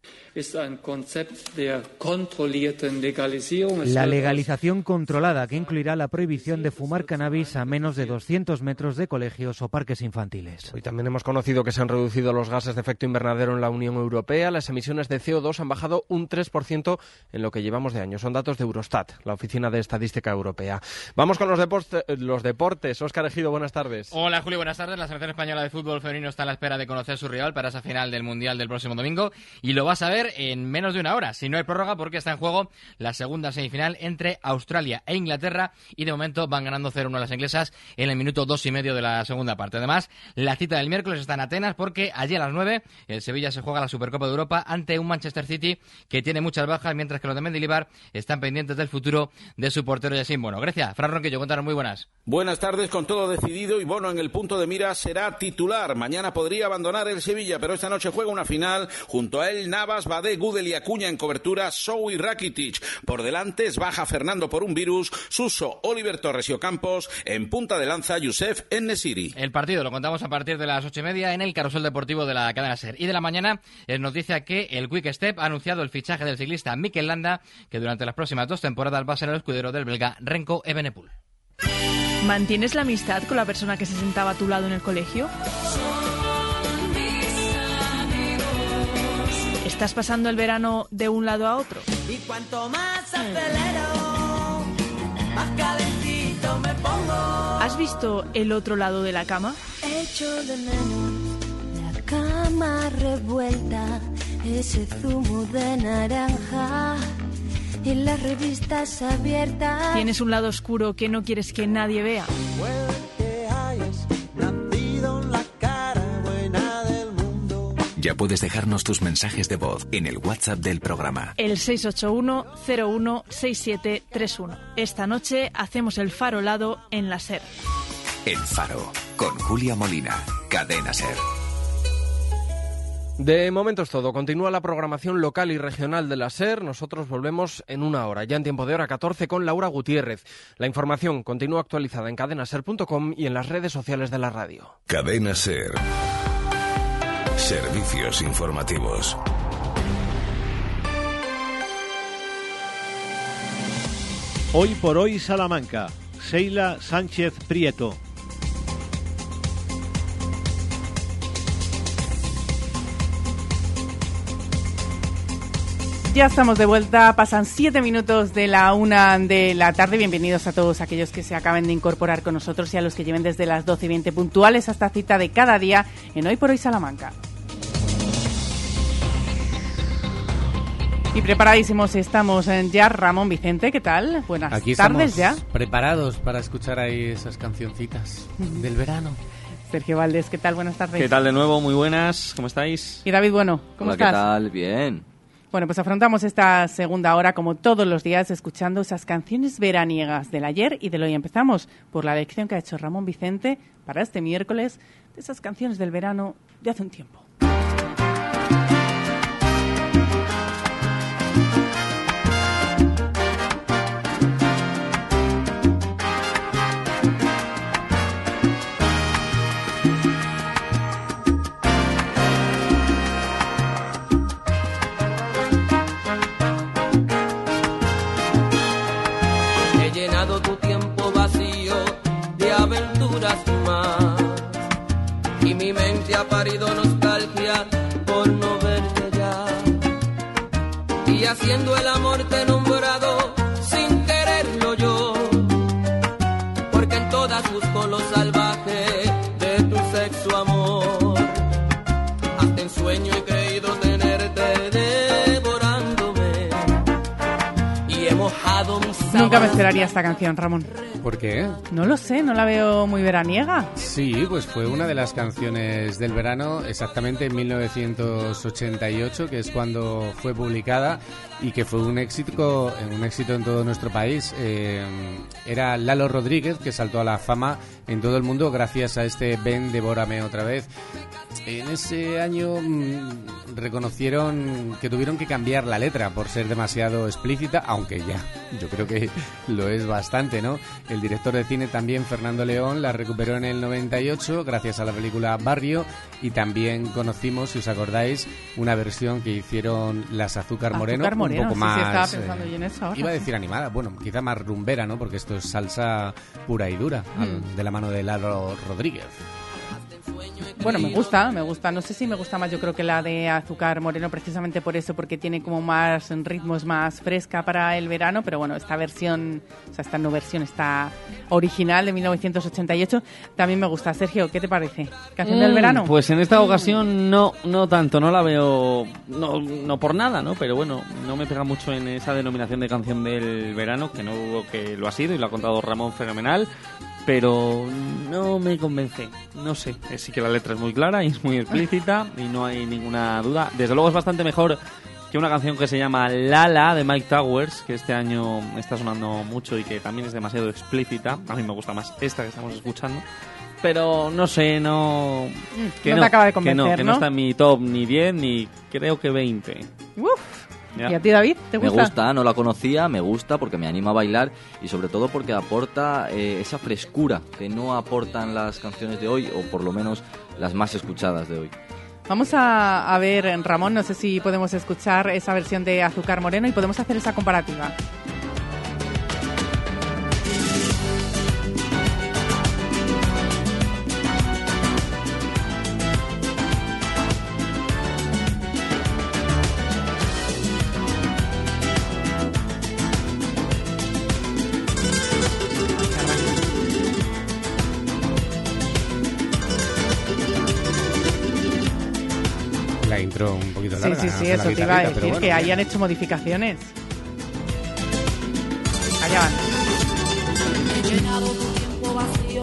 La legalización controlada, que incluirá la prohibición de fumar cannabis a menos de 200 metros de colegios o parques infantiles. Hoy también hemos conocido que se han reducido los gases de efecto invernadero en la Unión Europea. Las emisiones de CO2 han bajado un 3% en lo que llevamos de año. Son datos de Eurostat, la Oficina de Estadística Europea. Vamos con los, deportes. Los deportes. Óscar Ejido, buenas tardes. Hola Julio, buenas tardes. La selección española de fútbol femenino está a la espera de conocer su rival para esa final del Mundial del próximo domingo y lo vas a ver en menos de una hora, si no hay prórroga, porque está en juego la segunda semifinal entre Australia e Inglaterra y de momento van ganando 0-1 las inglesas en el minuto dos y medio de la segunda parte. Además, la cita del miércoles está en Atenas porque allí a las 9 el Sevilla se juega la Supercopa de Europa ante un Manchester City que tiene muchas bajas, mientras que los de Mendilibar están pendientes del futuro de su portero Yasin Bueno. Grecia, Fran Ronquillo, cuéntanos muy buenas. Buenas tardes, con todo decidido y Bono en el punto de mira será titular. Mañana podría abandonar el Sevilla, pero esta noche juega una final junto a él Navas, Badé, Gudel y Acuña en cobertura, Sou y Rakitic. Por delante es baja Fernando por un virus, Suso, Oliver Torres y Ocampos, en punta de lanza Yusef Nesiri. El partido lo contamos a partir de las ocho y media en el carrusel deportivo de la cadena SER. Y de la mañana es noticia que el Quick Step ha anunciado el fichaje del ciclista Mikel Landa, que durante las próximas dos temporadas va a ser el escudero del belga Renko Evenepoel. ¿Mantienes la amistad con la persona que se sentaba a tu lado en el colegio? ¿Estás pasando el verano de un lado a otro? Y cuanto más acelero, más calentito me pongo. ¿Has visto el otro lado de la cama? Echo de menos la cama revuelta, ese zumo de naranja y las revistas abiertas. ¿Tienes un lado oscuro que no quieres que nadie vea? Ya puedes dejarnos tus mensajes de voz en el WhatsApp del programa. El 681-016731. Esta noche hacemos el farolado en la SER. El Faro, con Julia Molina, Cadena SER. De momento es todo. Continúa la programación local y regional de la SER. Nosotros volvemos en una hora, ya en tiempo de hora 14, con Laura Gutiérrez. La información continúa actualizada en cadenaser.com y en las redes sociales de la radio. Cadena Ser. Servicios informativos. Hoy por hoy Salamanca. Seila Sánchez Prieto. Ya estamos de vuelta, pasan siete minutos de la una de la tarde. Bienvenidos a todos aquellos que se acaben de incorporar con nosotros y a los que lleven desde las 12 y 20 puntuales hasta cita de cada día en Hoy por Hoy Salamanca. Y preparadísimos estamos en ya. Ramón Vicente, ¿qué tal? Buenas Aquí tardes ya. estamos preparados para escuchar ahí esas cancioncitas del verano. Sergio Valdés, ¿qué tal? Buenas tardes. ¿Qué tal de nuevo? Muy buenas, ¿cómo estáis? Y David Bueno, ¿cómo Hola, ¿qué tal? Bien. Bueno, pues afrontamos esta segunda hora como todos los días escuchando esas canciones veraniegas del ayer y del hoy. Empezamos por la lección que ha hecho Ramón Vicente para este miércoles de esas canciones del verano de hace un tiempo. Nunca me esperaría esta canción, Ramón. ¿Por qué? No lo sé, no la veo muy veraniega. Sí, pues fue una de las canciones del verano, exactamente en 1988, que es cuando fue publicada y que fue un éxito, un éxito en todo nuestro país. Eh, era Lalo Rodríguez, que saltó a la fama en todo el mundo gracias a este Ven, devórame otra vez. En ese año mm, reconocieron que tuvieron que cambiar la letra por ser demasiado explícita, aunque ya, yo creo que lo es bastante, ¿no? El director de cine también, Fernando León, la recuperó en el 98 gracias a la película Barrio y también conocimos, si os acordáis, una versión que hicieron las Azúcar Moreno, Azúcar Moreno, un poco sí, más... sí, estaba eh, pensando yo en eso ahora. Iba a decir animada, bueno, quizá más rumbera, ¿no? Porque esto es salsa pura y dura, al- Mm. de la mano de Lalo Rodríguez. Bueno, me gusta, me gusta. No sé si me gusta más, yo creo que la de Azúcar Moreno, precisamente por eso, porque tiene como más ritmos más fresca para el verano, pero bueno, esta versión, o sea, esta no versión, esta original de 1988, también me gusta. Sergio, ¿qué te parece? ¿Canción del Mm, verano? Pues en esta ocasión no, no tanto, no la veo, no, no por nada, ¿no? Pero bueno, no me pega mucho en esa denominación de canción del verano, que no dudo que lo ha sido y lo ha contado Ramón fenomenal, pero no me convence, no sé. Eh, Sí que la letra es muy clara y es muy explícita y no hay ninguna duda. Desde luego es bastante mejor que una canción que se llama Lala de Mike Towers, que este año está sonando mucho y que también es demasiado explícita. A mí me gusta más esta que estamos escuchando. Pero no sé, no. no te acaba de que no, convencer, que no ¿no? está en mi top ni 10 ni creo que 20. Uf. ¿Y a ti, David? ¿Te Me gusta? gusta, no la conocía, me gusta porque me anima a bailar y sobre todo porque aporta eh, esa frescura que no aportan las canciones de hoy o por lo menos las más escuchadas de hoy. Vamos a, a ver, Ramón, no sé si podemos escuchar esa versión de Azúcar Moreno y podemos hacer esa comparativa. Sí, sí, sí, eso te iba a decir, bueno, que bien. hayan hecho modificaciones. Allá van. He llenado tu tiempo vacío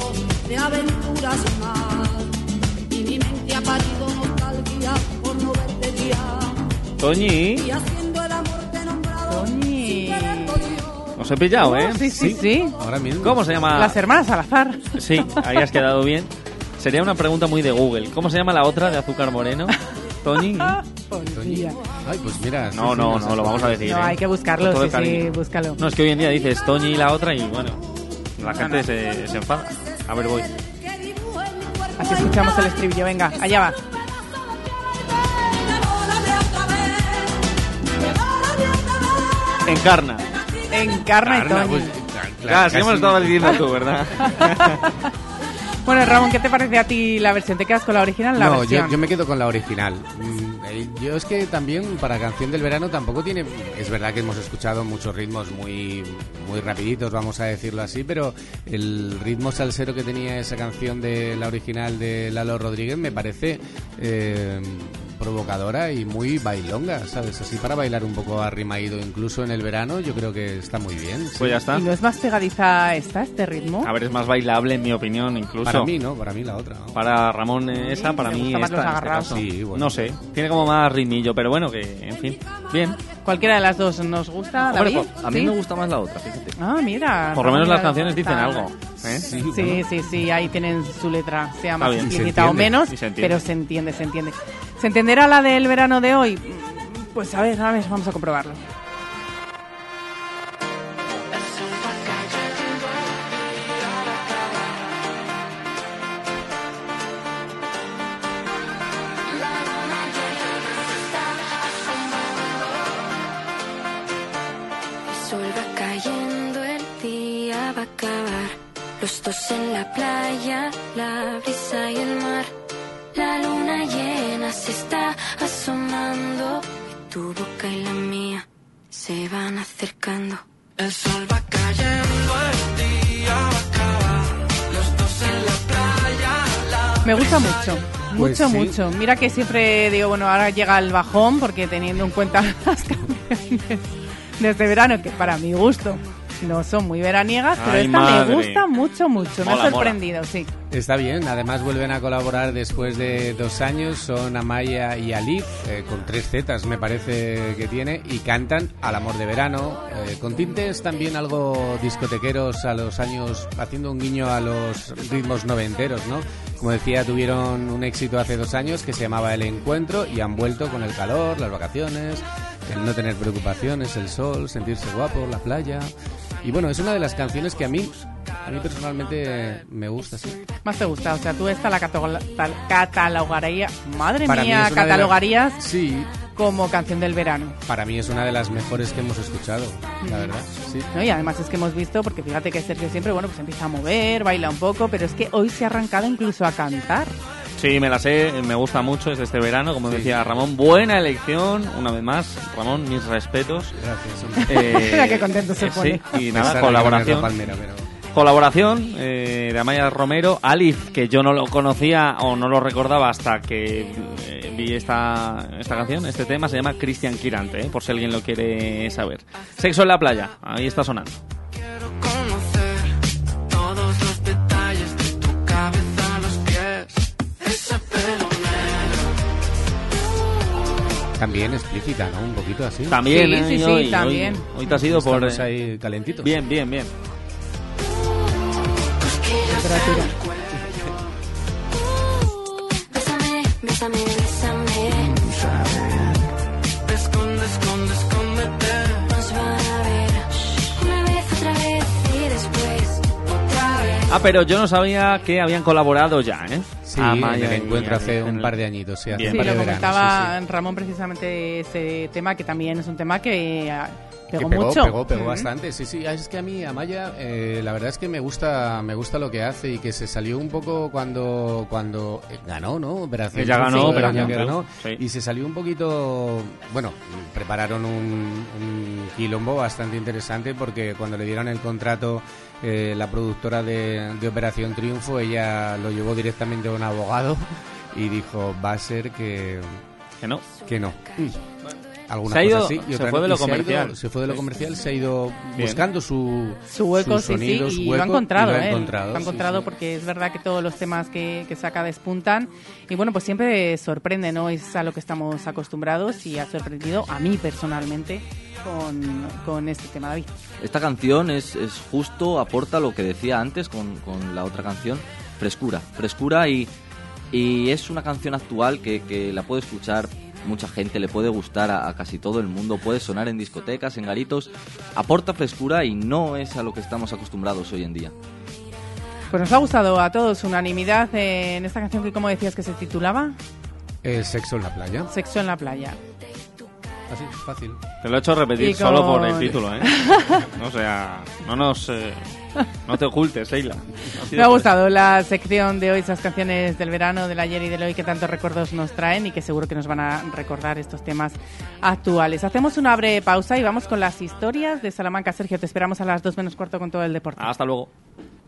de aventuras más y mi mente ha parido nostalgia por no verte ya Toñi, y haciendo el amor te he nombrado Toñi. os he pillado, ¿eh? Sí, sí, sí. Ahora mismo. ¿Cómo se llama? Las hermanas al azar. Sí, ahí has quedado bien. Sería una pregunta muy de Google. ¿Cómo se llama la otra de azúcar moreno? Toñi. Pobrecilla. Ay, pues mira. No, sí, no, no, lo vamos a decir. No, ¿eh? hay que buscarlo, sí, sí, búscalo. No, es que hoy en día dices Toñi y la otra y bueno, la gente Se, se enfada. A ver, voy. Así escuchamos el estribillo, venga, allá va. Encarna. Encarna y Encarna, Toñi. pues, Claro, sí hemos estado diciendo tú, ¿verdad? Bueno, Ramón, ¿qué te parece a ti la versión? ¿Te quedas con la original la no, versión? yo, yo me quedo con la original. Mm, eh, Yo es que también para canción del verano tampoco tiene... Es verdad que hemos escuchado muchos ritmos muy, muy rapiditos, vamos a decirlo así, pero el ritmo salsero que tenía esa canción de la original de Lalo Rodríguez me parece eh, provocadora y muy bailonga, ¿sabes? Así para bailar un poco arrimaído incluso en el verano, yo creo que está muy bien. sí. Pues ya está. ¿Y no es más pegadiza esta, este ritmo? A ver, es más bailable en mi opinión, incluso. Para mí, ¿no? Para mí la otra. ¿no? Para Ramón eh, esa, para me mí esta, en este caso. Sí, bueno. No sé, tiene como más ritmillo, pero bueno, que en fin, bien. Cualquiera de las dos nos gusta, Hombre, David. pues, A mí ¿Sí? me gusta más la otra, fíjate. Ah, mira. Por lo menos las canciones dicen está- algo. ¿Eh? Sí, sí, sí, ahí tienen su letra, sea más bien. Y se explícita o menos, se pero se entiende, se entiende. ¿Se entenderá la del verano de hoy? Pues a ver, a ver, vamos a comprobarlo. Los dos en la playa, la brisa y el mar. La luna llena se está asomando. Y tu boca y la mía se van acercando. El sol va cayendo, el día va a acabar. Los dos en la playa, la Me gusta mucho, Pues mucho, sí. mucho. Mira que siempre digo, bueno, ahora llega el bajón, porque teniendo en cuenta las canciones de este verano, que para mi gusto no son muy veraniegas, pero Ay, esta madre. me gusta mucho, mucho. me ha sorprendido, sí. Está bien, además vuelven a colaborar después de dos años, son Amaya y Alif, eh, con tres zetas me parece que tiene, y cantan Al amor de verano, eh, con tintes también algo discotequeros a los años, haciendo un guiño a los ritmos noventeros, ¿no? Como decía, tuvieron un éxito hace dos años que se llamaba El Encuentro y han vuelto con el calor, las vacaciones, el no tener preocupaciones, el sol, sentirse guapo, la playa. Y bueno, es una de las canciones que a mí, a mí personalmente me gusta, sí. Más te gusta, o sea, tú esta la cataloga- tal- catalogaría, madre Para mí mía, catalogarías Sí, como canción del verano. para mí es una de las mejores que hemos escuchado, la Mm. verdad. Sí. ¿no? Y además es que hemos visto, porque fíjate que Sergio siempre, bueno, pues empieza a mover, baila un poco, pero es que hoy se ha arrancado incluso a cantar. Sí, me la sé, me gusta mucho, es de este verano, como decía Ramón, buena elección, una vez más, Ramón, mis respetos. Gracias. Mira qué contento se pone. Sí, y nada, colaboración. palmera, pero- Colaboración eh, de Amaya Romero, Alif, que yo no lo conocía o no lo recordaba hasta que eh, vi esta, esta canción, este tema, se llama Cristian Quirante, eh, por si alguien lo quiere saber. Sexo en la playa, ahí está sonando. También explícita, ¿no? Un poquito así. También, eh, y hoy, hoy- Hoy, te has ido por... Estamos eh, ahí calentitos. Bien, bien, bien. Bésame, bésame, bésame. Esconde, esconde, escóndete. Nos van a ver una vez, otra vez y después otra vez. Ah, pero yo no sabía que habían colaborado ya, ¿eh? Sí, Amaya en el encuentro hace un par de añitos, sí, hace un Sí, par lo de veranos, comentaba sí, Ramón precisamente ese tema, que también es un tema que ah, Que pegó, mucho. pegó, pegó bastante. Sí, sí. Es que a mí, Amaya, eh, la verdad es que me gusta, me gusta lo que hace y que se salió un poco cuando, cuando eh, ganó, ¿no? Operación Ella ganó, Operación año que ganó, sí. y se salió un poquito, bueno, prepararon un, un quilombo bastante interesante porque cuando le dieron el contrato eh, la productora de, de Operación Triunfo, ella lo llevó directamente a un abogado y dijo, va a ser que... Que no. Que no. Algunas Se ha ido- cosas sí y se fue de lo se ido- comercial. Se fue de lo Sí. comercial, se ha ido Bien. buscando su, su hueco, su sí, sí, su y lo ha hueco, encontrado, y lo ha ¿eh? encontrado, Lo ha sí, encontrado sí. porque es verdad que todos los temas que, que saca despuntan y bueno, pues siempre sorprende, ¿no? Es a lo que estamos acostumbrados y ha sorprendido a mí personalmente con, con este tema, David. Esta canción es, es justo, aporta lo que decía antes con, con la otra canción, frescura, frescura y, y es una canción actual que, que la puede escuchar mucha gente, le puede gustar a, a casi todo el mundo, puede sonar en discotecas, en garitos, aporta frescura y no es a lo que estamos acostumbrados hoy en día. Pues nos ha gustado a todos unanimidad en esta canción que, como decías, que se titulaba Eh, sexo en la playa. Sexo en la playa. Así, fácil. Te lo he hecho repetir solo por el título, ¿eh? o sea, no nos... eh, no te ocultes. Así Me ha gustado la sección de hoy, esas canciones del verano, del ayer y del hoy que tantos recuerdos nos traen y que seguro que nos van a recordar estos temas actuales. Hacemos una breve pausa y vamos con las historias de Salamanca. Sergio, te esperamos a las dos menos cuarto con todo el deporte. Hasta luego.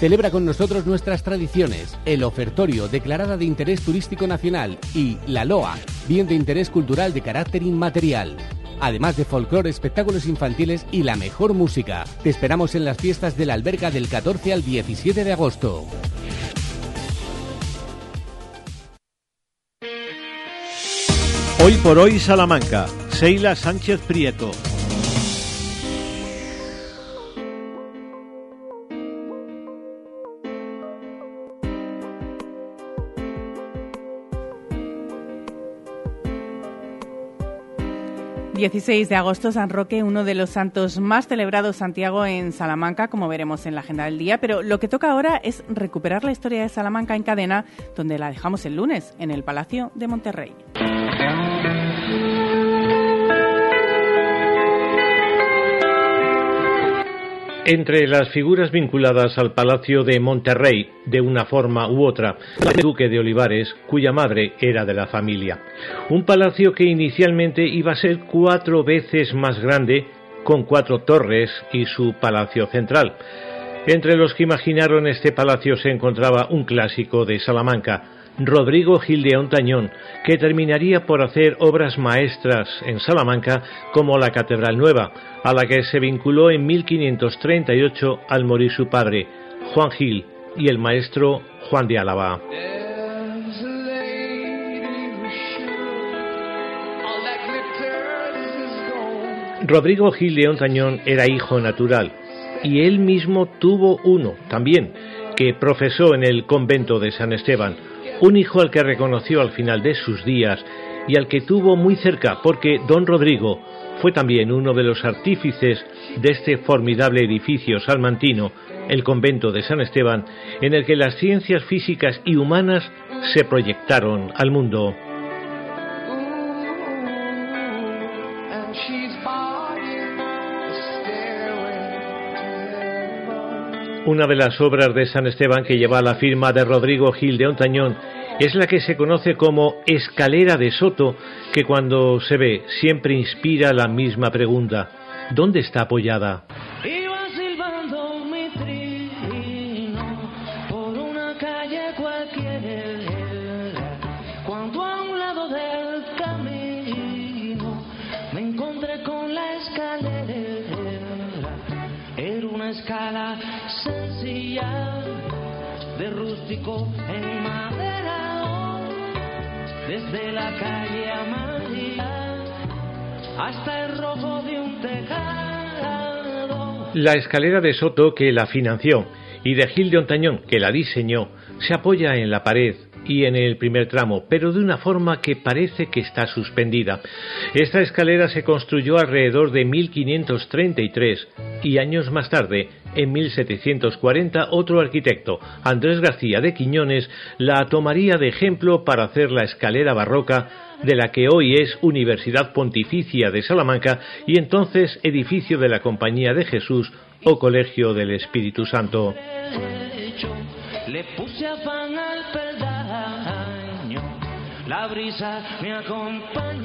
Celebra con nosotros nuestras tradiciones, el ofertorio declarada de interés turístico nacional y la LOA, bien de interés cultural de carácter inmaterial. además de folclore, espectáculos infantiles y la mejor música. Te esperamos en las fiestas de la alberca del 14 al 17 de agosto. Hoy por hoy Salamanca, Seila Sánchez Prieto. ...16 de agosto, San Roque, uno de los santos más celebrados Santiago en Salamanca, como veremos en la agenda del día. Pero lo que toca ahora es recuperar la historia de Salamanca en cadena, donde la dejamos el lunes, en el Palacio de Monterrey. Entre las figuras vinculadas al Palacio de Monterrey, de una forma u otra, el duque de Olivares, cuya madre era de la familia. Un palacio que inicialmente iba a ser cuatro veces más grande, con cuatro torres y su palacio central. Entre los que imaginaron este palacio se encontraba un clásico de Salamanca, Rodrigo Gil de Ontañón, que terminaría por hacer obras maestras en Salamanca como la Catedral Nueva, a la que se vinculó en 1538 al morir su padre, Juan Gil, y el maestro Juan de Álava. Rodrigo Gil de Ontañón era hijo natural, y él mismo tuvo uno también, que profesó en el convento de San Esteban, un hijo al que reconoció al final de sus días y al que tuvo muy cerca porque don Rodrigo fue también uno de los artífices de este formidable edificio salmantino, el convento de San Esteban, en el que las ciencias físicas y humanas se proyectaron al mundo. Una de las obras de San Esteban que lleva la firma de Rodrigo Gil de Ontañón es la que se conoce como escalera de Soto, que cuando se ve siempre inspira la misma pregunta. ¿Dónde está apoyada? En madera, desde la calle hasta el de un. La escalera de Soto que la financió y de Gil de Ontañón que la diseñó se apoya en la pared y en el primer tramo, pero de una forma que parece que está suspendida. Esta escalera se construyó alrededor de 1533 y años más tarde, en 1740, otro arquitecto, Andrés García de Quiñones, la tomaría de ejemplo para hacer la escalera barroca de la que hoy es Universidad Pontificia de Salamanca y entonces edificio de la Compañía de Jesús o Colegio del Espíritu Santo. Le puse afán al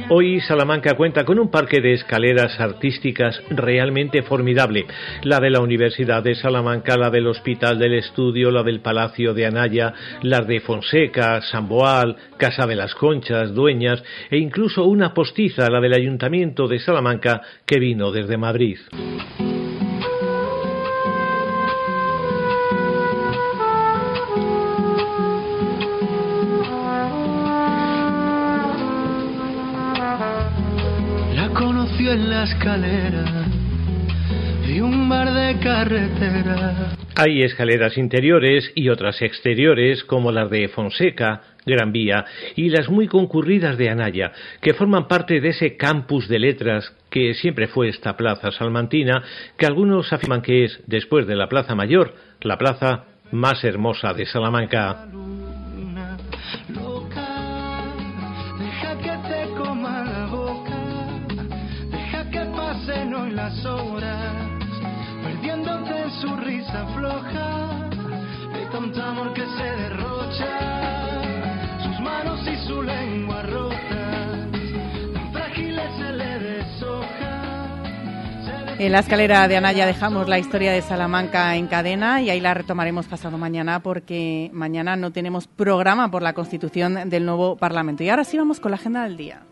Hoy Salamanca cuenta con un parque de escaleras artísticas realmente formidable. La de la Universidad de Salamanca, la del Hospital del Estudio, la del Palacio de Anaya, las de Fonseca, San Boal, Casa de las Conchas, Dueñas e incluso una postiza, la del Ayuntamiento de Salamanca, que vino desde Madrid. En la escalera de un bar de carretera. Hay escaleras interiores y otras exteriores, como las de Fonseca, Gran Vía, y las muy concurridas de Anaya, que forman parte de ese campus de letras que siempre fue esta plaza salmantina, que algunos afirman que es, después de la Plaza Mayor, la plaza más hermosa de Salamanca. Las horas, perdiéndote en su risa floja, de tanto amor que se derrocha, sus manos y su lengua rota, tan frágiles se le deshoja. En la escalera de Anaya dejamos la historia de Salamanca en cadena y ahí la retomaremos pasado mañana porque mañana no tenemos programa por la constitución del nuevo Parlamento. Y ahora sí vamos con la agenda del día.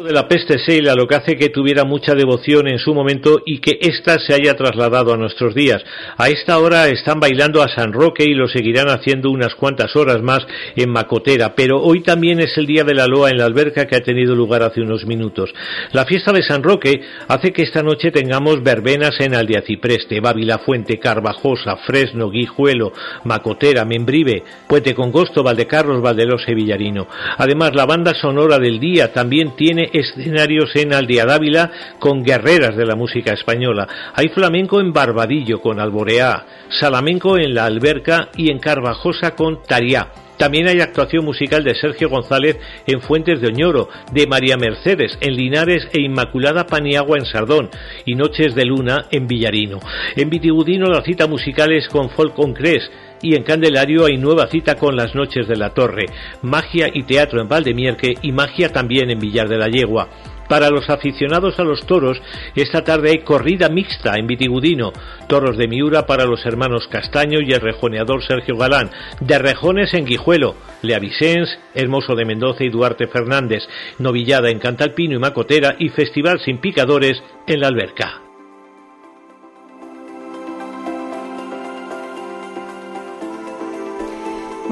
De la peste Seila lo que hace que tuviera mucha devoción en su momento y que ésta se haya trasladado a nuestros días. A esta hora están bailando a San Roque y lo seguirán haciendo unas cuantas horas más en Macotera, pero hoy también es el día de la loa en la alberca que ha tenido lugar hace unos minutos. La fiesta de San Roque hace que esta noche tengamos verbenas en Aldeacipreste, Bávila Fuente, Carvajosa, Fresno, Guijuelo, Macotera, Membrive, Puente Congosto, Valdecarros, Valdelosa y Villarino. Además, la banda sonora del día también tiene escenarios en Aldea Dávila con guerreras de la música española. Hay flamenco en Barbadillo con Alboreá, salamenco en La Alberca y en Carvajosa con Tariá. También hay actuación musical de Sergio González en Fuentes de Oñoro, de María Mercedes en Linares e Inmaculada Paniagua en Sardón y Noches de Luna en Villarino. En Vitigudino la cita musical es con Folk Concres y en Candelario hay nueva cita con las Noches de la Torre, magia y teatro en Valdemierque y magia también en Villar de la Yegua. Para los aficionados a los toros, esta tarde hay corrida mixta en Vitigudino, toros de Miura para los hermanos Castaño y el rejoneador Sergio Galán, de rejones en Guijuelo, Leavisens, Hermoso de Mendoza y Duarte Fernández, novillada en Cantalpino y Macotera y festival sin picadores en la Alberca.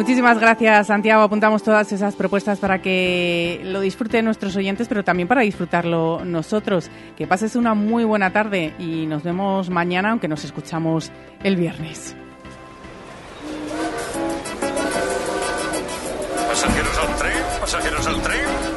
Muchísimas gracias, Santiago. Apuntamos todas esas propuestas para que lo disfruten nuestros oyentes, pero también para disfrutarlo nosotros. Que pases una muy buena tarde y nos vemos mañana, aunque nos escuchamos el viernes. Pasajeros al tren, pasajeros al tren.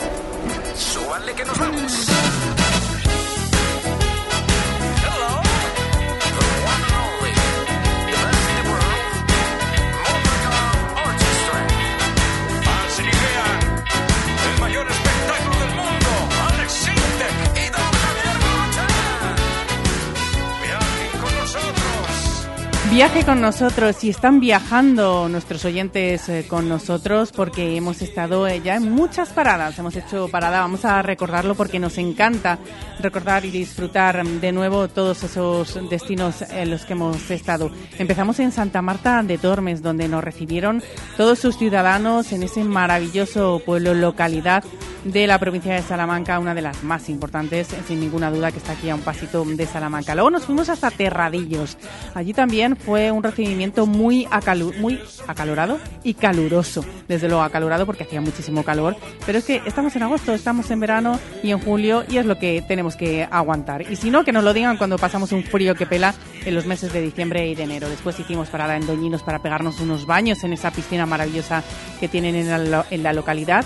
Viaje con nosotros y están viajando nuestros oyentes eh, con nosotros porque hemos estado eh, ya en muchas paradas. Hemos hecho parada, vamos a recordarlo porque nos encanta recordar y disfrutar de nuevo todos esos destinos en los que hemos estado. Empezamos en Santa Marta de Tormes, donde nos recibieron todos sus ciudadanos en ese maravilloso pueblo, localidad de la provincia de Salamanca, una de las más importantes, sin ninguna duda, que está aquí a un pasito de Salamanca. Luego nos fuimos hasta Terradillos. Allí también fue un recibimiento muy, acalu- muy acalorado y caluroso. Desde luego acalorado porque hacía muchísimo calor. Pero es que estamos en agosto, estamos en verano y en julio y es lo que tenemos que aguantar. Y si no, que nos lo digan cuando pasamos un frío que pela en los meses de diciembre y de enero. Después hicimos parada en Doñinos para pegarnos unos baños en esa piscina maravillosa que tienen en la, en la localidad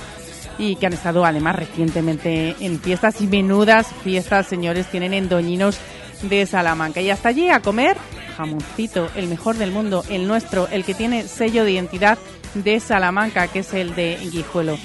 y que han estado además recientemente en fiestas y menudas fiestas, señores, tienen en Doñinos de Salamanca. Y hasta allí a comer jamoncito, el mejor del mundo, el nuestro, el que tiene sello de identidad de Salamanca, que es el de Guijuelo.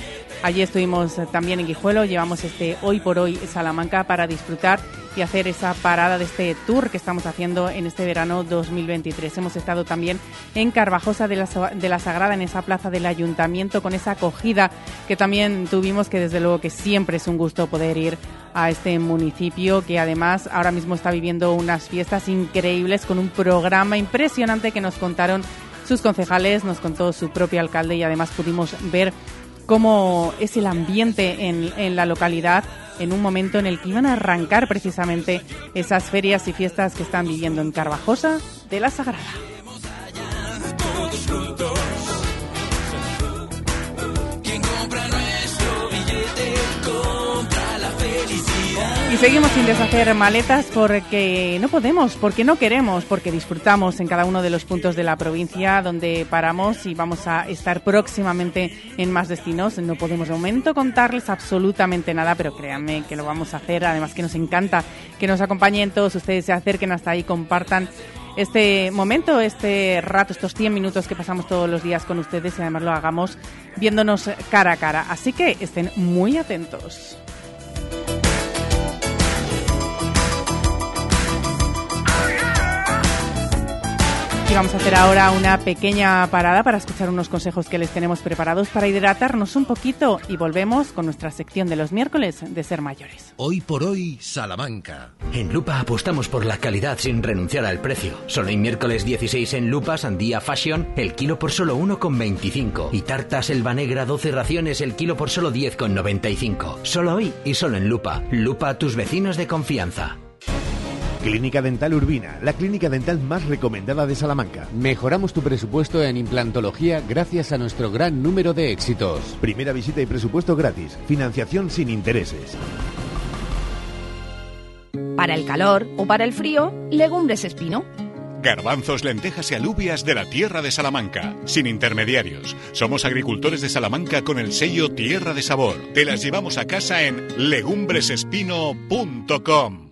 Allí estuvimos también en Guijuelo, llevamos este Hoy por Hoy Salamanca para disfrutar y hacer esa parada de este tour que estamos haciendo en este verano 2023. Hemos estado también en Carvajosa de la, de la Sagrada, en esa plaza del ayuntamiento, con esa acogida que también tuvimos, que desde luego que siempre es un gusto poder ir a este municipio, que además ahora mismo está viviendo unas fiestas increíbles con un programa impresionante que nos contaron sus concejales, nos contó su propio alcalde y además pudimos ver cómo es el ambiente en, en la localidad en un momento en el que iban a arrancar precisamente esas ferias y fiestas que están viviendo en Carvajosa de la Sagrada. Y seguimos sin deshacer maletas porque no podemos, porque no queremos, porque disfrutamos en cada uno de los puntos de la provincia donde paramos y vamos a estar próximamente en más destinos. No podemos de momento contarles absolutamente nada, pero créanme que lo vamos a hacer. Además que nos encanta que nos acompañen todos ustedes, se acerquen hasta ahí, compartan este momento, este rato, estos 100 minutos que pasamos todos los días con ustedes y además lo hagamos viéndonos cara a cara. Así que estén muy atentos. Y vamos a hacer ahora una pequeña parada para escuchar unos consejos que les tenemos preparados para hidratarnos un poquito y volvemos con nuestra sección de los miércoles de ser mayores. Hoy por hoy, Salamanca. En Lupa apostamos por la calidad sin renunciar al precio. Solo hay miércoles 16 en Lupa Sandía Fashion, el kilo por solo 1,25. Y tartas Elba Negra 12 raciones, el kilo por solo 10,95. Solo hoy y solo en Lupa. Lupa, tus vecinos de confianza. Clínica Dental Urbina, la clínica dental más recomendada de Salamanca. Mejoramos tu presupuesto en implantología gracias a nuestro gran número de éxitos. Primera visita y presupuesto gratis. Financiación sin intereses. Para el calor o para el frío, legumbres espino. Garbanzos, lentejas y alubias de la tierra de Salamanca, sin intermediarios. Somos agricultores de Salamanca con el sello Tierra de Sabor. Te las llevamos a casa en legumbresespino.com.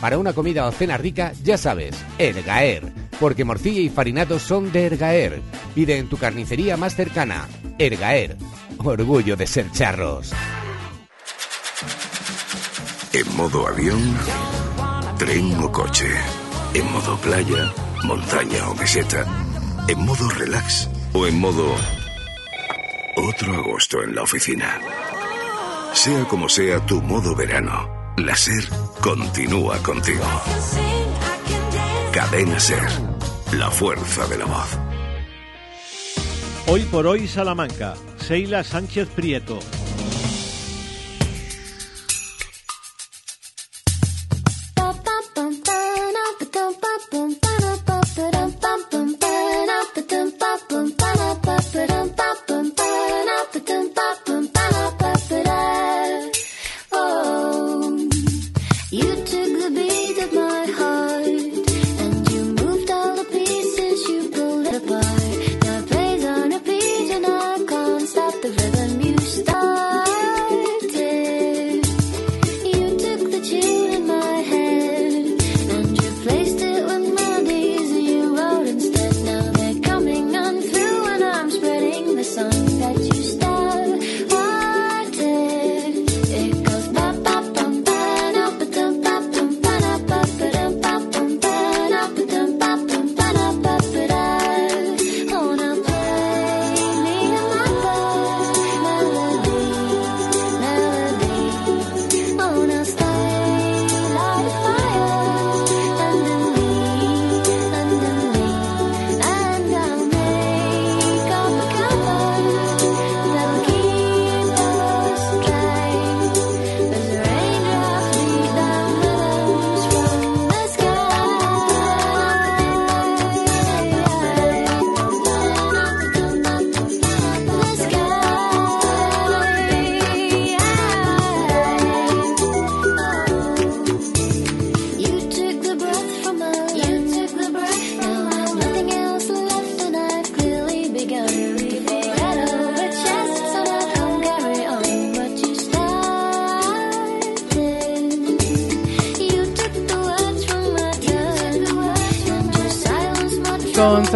Para una comida o cena rica, ya sabes, Ergaer. Porque morcilla y farinado son de Ergaer. Pide en tu carnicería más cercana. Ergaer. Orgullo de ser charros. En modo avión, tren o coche. En modo playa, montaña o meseta. En modo relax o en modo otro agosto en la oficina. Sea como sea tu modo verano, la SER continúa contigo. Cadena SER, la fuerza de la voz. Hoy por hoy Salamanca, Seila Sánchez Prieto.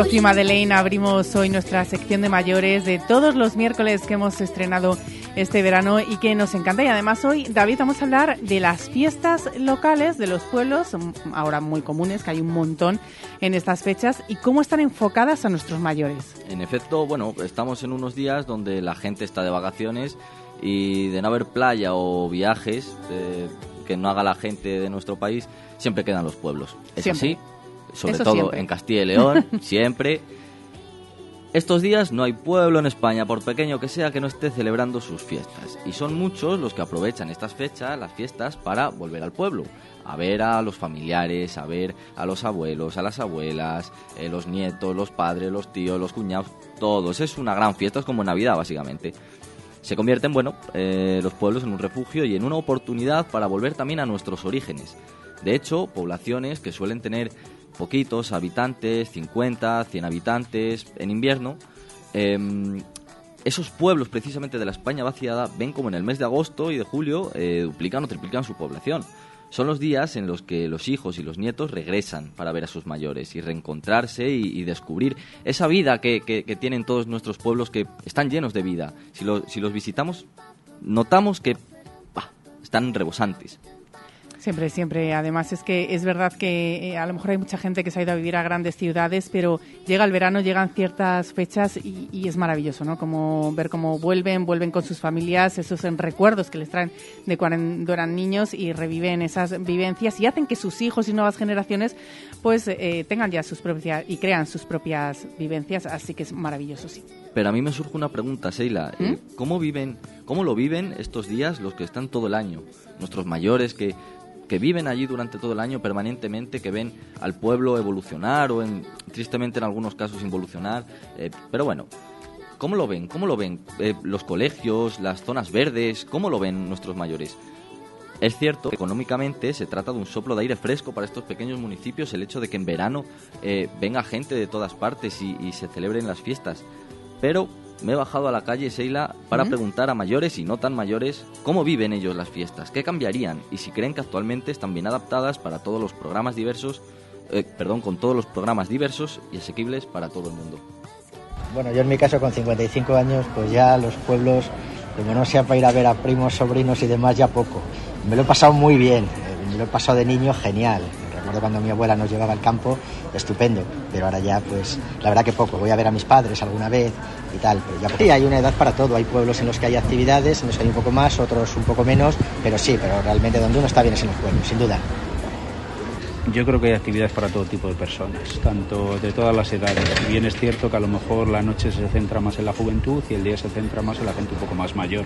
Sofía Madeleine abrimos hoy nuestra sección de mayores de todos los miércoles que hemos estrenado este verano y que nos encanta. Y además hoy, David, vamos a hablar de las fiestas locales de los pueblos, ahora muy comunes, que hay un montón en estas fechas, y cómo están enfocadas a nuestros mayores. En efecto, bueno, estamos en unos días donde la gente está de vacaciones y de no haber playa o viajes eh, que no haga la gente de nuestro país, siempre quedan los pueblos. Es Siempre. así, sobre Eso todo siempre. en Castilla y León, siempre. Estos días no hay pueblo en España, por pequeño que sea, que no esté celebrando sus fiestas. Y son muchos los que aprovechan estas fechas, las fiestas, para volver al pueblo. A ver a los familiares, a ver a los abuelos, a las abuelas, eh, los nietos, los padres, los tíos, los cuñados, todos. Es una gran fiesta, es como Navidad, básicamente. Se convierten, bueno, eh, los pueblos en un refugio y en una oportunidad para volver también a nuestros orígenes. De hecho, poblaciones que suelen tener poquitos habitantes, 50, 100 habitantes, en invierno, em, esos pueblos precisamente de la España vaciada ven como en el mes de agosto y de julio eh, duplican o triplican su población. Son los días en los que los hijos y los nietos regresan para ver a sus mayores y reencontrarse y, descubrir esa vida que, tienen todos nuestros pueblos que están llenos de vida. Si, lo- si los visitamos, notamos que están rebosantes. Siempre, siempre. Además es que es verdad que eh, a lo mejor hay mucha gente que se ha ido a vivir a grandes ciudades, pero llega el verano, llegan ciertas fechas y, y es maravilloso, ¿no? Como ver cómo vuelven, vuelven con sus familias, esos recuerdos que les traen de cuando eran niños y reviven esas vivencias y hacen que sus hijos y nuevas generaciones pues eh, tengan ya sus propias y crean sus propias vivencias, así que es maravilloso, sí. Pero a mí me surge una pregunta, Seila. Eh, ¿Cómo viven, cómo lo viven estos días los que están todo el año? Nuestros mayores que, que viven allí durante todo el año permanentemente, que ven al pueblo evolucionar o en, tristemente en algunos casos involucionar. Eh, pero bueno, ¿cómo lo ven? ¿Cómo lo ven? Eh, los colegios, las zonas verdes, ¿cómo lo ven nuestros mayores? Es cierto que económicamente se trata de un soplo de aire fresco para estos pequeños municipios el hecho de que en verano eh, venga gente de todas partes y, y se celebren las fiestas. Pero me he bajado a la calle Seila para preguntar a mayores y no tan mayores cómo viven ellos las fiestas, qué cambiarían y si creen que actualmente están bien adaptadas para todos los programas diversos, eh, perdón, con todos los programas diversos y asequibles para todo el mundo. Bueno, yo en mi caso con 55 años, pues ya los pueblos, como no sea para ir a ver a primos, sobrinos y demás, ya poco. Me lo he pasado muy bien, eh, me lo he pasado de niño genial. Cuando mi abuela nos llevaba al campo, estupendo, pero ahora ya pues la verdad que poco. Voy a ver a mis padres alguna vez y tal, pero ya. Sí, hay una edad para todo, hay pueblos en los que hay actividades, en los que hay un poco más, otros un poco menos, pero sí, pero realmente donde uno está bien es en los pueblos, sin duda. Yo creo que hay actividades para todo tipo de personas, tanto de todas las edades. Si bien es cierto que a lo mejor la noche se centra más en la juventud y el día se centra más en la gente un poco más mayor.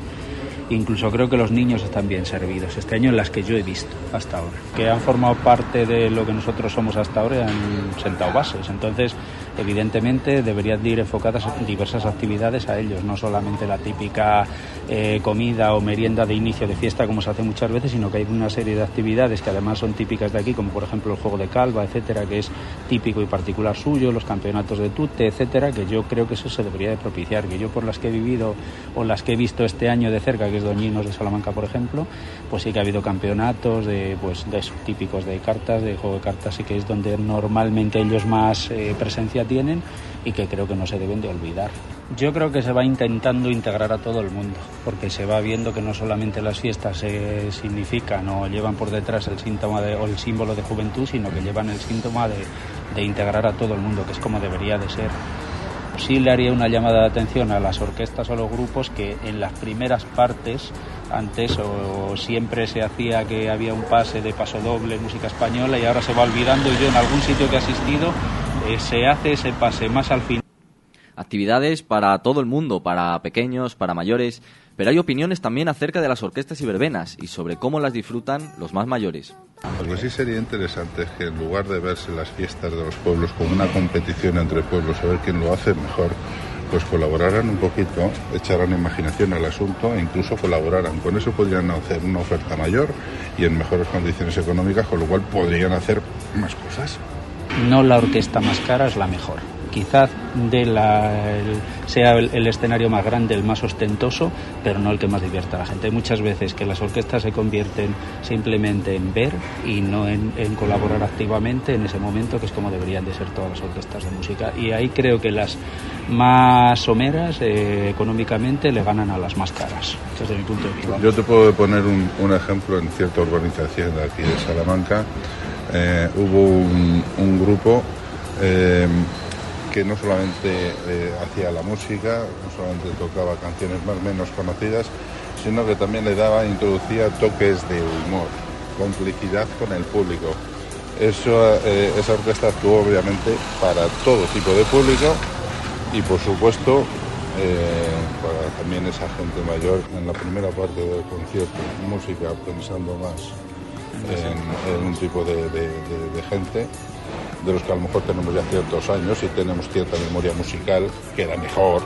Incluso creo que los niños están bien servidos este año en las que yo he visto hasta ahora, que han formado parte de lo que nosotros somos hasta ahora y han sentado bases. Entonces, evidentemente, deberían de ir enfocadas diversas actividades a ellos, no solamente la típica eh, comida o merienda de inicio de fiesta como se hace muchas veces, sino que hay una serie de actividades que además son típicas de aquí, como por ejemplo el juego de calva, etcétera, que es típico y particular suyo, los campeonatos de tute, etcétera, que yo creo que eso se debería de propiciar, que yo por las que he vivido o las que he visto este año de cerca, que es Doñinos de Salamanca, por ejemplo, pues sí que ha habido campeonatos de pues de típicos de cartas, de juego de cartas, y que es donde normalmente ellos más eh, presencia tienen y que creo que no se deben de olvidar. Yo creo que se va intentando integrar a todo el mundo, porque se va viendo que no solamente las fiestas eh, significan o llevan por detrás el síntoma de- o el símbolo de juventud, sino que llevan el síntoma de, de integrar a todo el mundo, que es como debería de ser. Sí le haría una llamada de atención a las orquestas o los grupos que en las primeras partes, antes o siempre se hacía que había un pase de paso doble, música española, y ahora se va olvidando. Y yo en algún sitio que he asistido eh, se hace ese pase más al final. Actividades para todo el mundo, para pequeños, para mayores, pero hay opiniones también acerca de las orquestas y verbenas y sobre cómo las disfrutan los más mayores. Lo que sí sería interesante es que en lugar de verse las fiestas de los pueblos como una competición entre pueblos a ver quién lo hace mejor, pues colaboraran un poquito, echaran imaginación al asunto e incluso colaboraran. Con eso podrían hacer una oferta mayor y en mejores condiciones económicas, con lo cual podrían hacer más cosas. No la orquesta más cara es la mejor. Quizás de la, sea el, escenario más grande, el más ostentoso, pero no el que más divierta a la gente. Hay muchas veces que las orquestas se convierten simplemente en ver y no en, en colaborar activamente en ese momento, que es como deberían de ser todas las orquestas de música. Y ahí creo que las más someras eh, económicamente le ganan a las más caras, desde mi punto de vista. Yo te puedo poner un, un ejemplo en cierta urbanización de aquí de Salamanca. Eh, hubo un, grupo eh, que no solamente eh, hacía la música, no solamente tocaba canciones más menos conocidas, sino que también le daba, introducía toques de humor, complicidad con el público. Esa orquesta actuó obviamente para todo tipo de público y por supuesto para también esa gente mayor en la primera parte del concierto, música pensando más en, un tipo de, de- de- de gente de los que a lo mejor tenemos ya ciertos años y tenemos cierta memoria musical, queda mejor.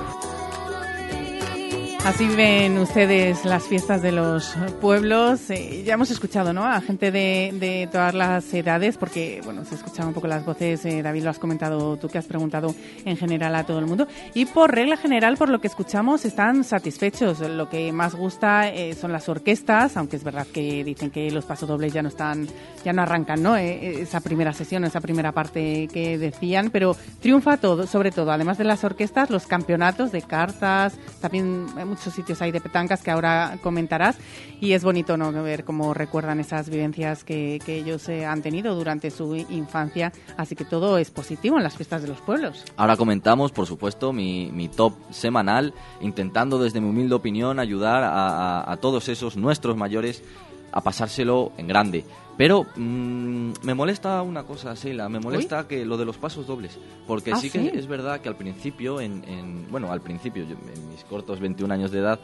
Así viven ustedes las fiestas de los pueblos. Eh, ya hemos escuchado ¿no? a gente de, de todas las edades, porque bueno, se escuchan un poco las voces. eh, David, lo has comentado tú, que has preguntado en general a todo el mundo. Y por regla general, por lo que escuchamos, están satisfechos. Lo que más gusta eh, son las orquestas, aunque es verdad que dicen que los pasodobles ya no están, ya no arrancan, ¿no? Eh, esa primera sesión, esa primera parte que decían, pero triunfa todo, sobre todo, además de las orquestas, los campeonatos de cartas, también hay muchos sitios hay de petancas que ahora comentarás y es bonito no ver cómo recuerdan esas vivencias que, ellos eh, han tenido durante su infancia, así que todo es positivo en las fiestas de los pueblos. Ahora comentamos, por supuesto, mi, top semanal, intentando desde mi humilde opinión ayudar a todos esos nuestros mayores a pasárselo en grande. Pero mm, me molesta una cosa, Sheila, me molesta que lo de los pasos dobles, porque Ah, sí que ¿sí? es verdad que al principio, en, en- bueno, al principio, yo- en mis cortos 21 años de edad,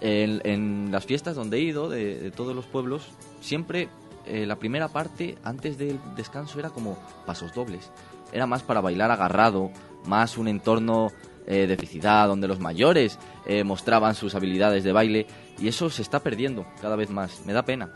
en, en las fiestas donde he ido, de, de todos los pueblos, siempre eh, la primera parte, antes del descanso, era como pasos dobles. Era más para bailar agarrado, más un entorno eh, de felicidad, donde los mayores eh, mostraban sus habilidades de baile, y eso se está perdiendo cada vez más. Me da pena.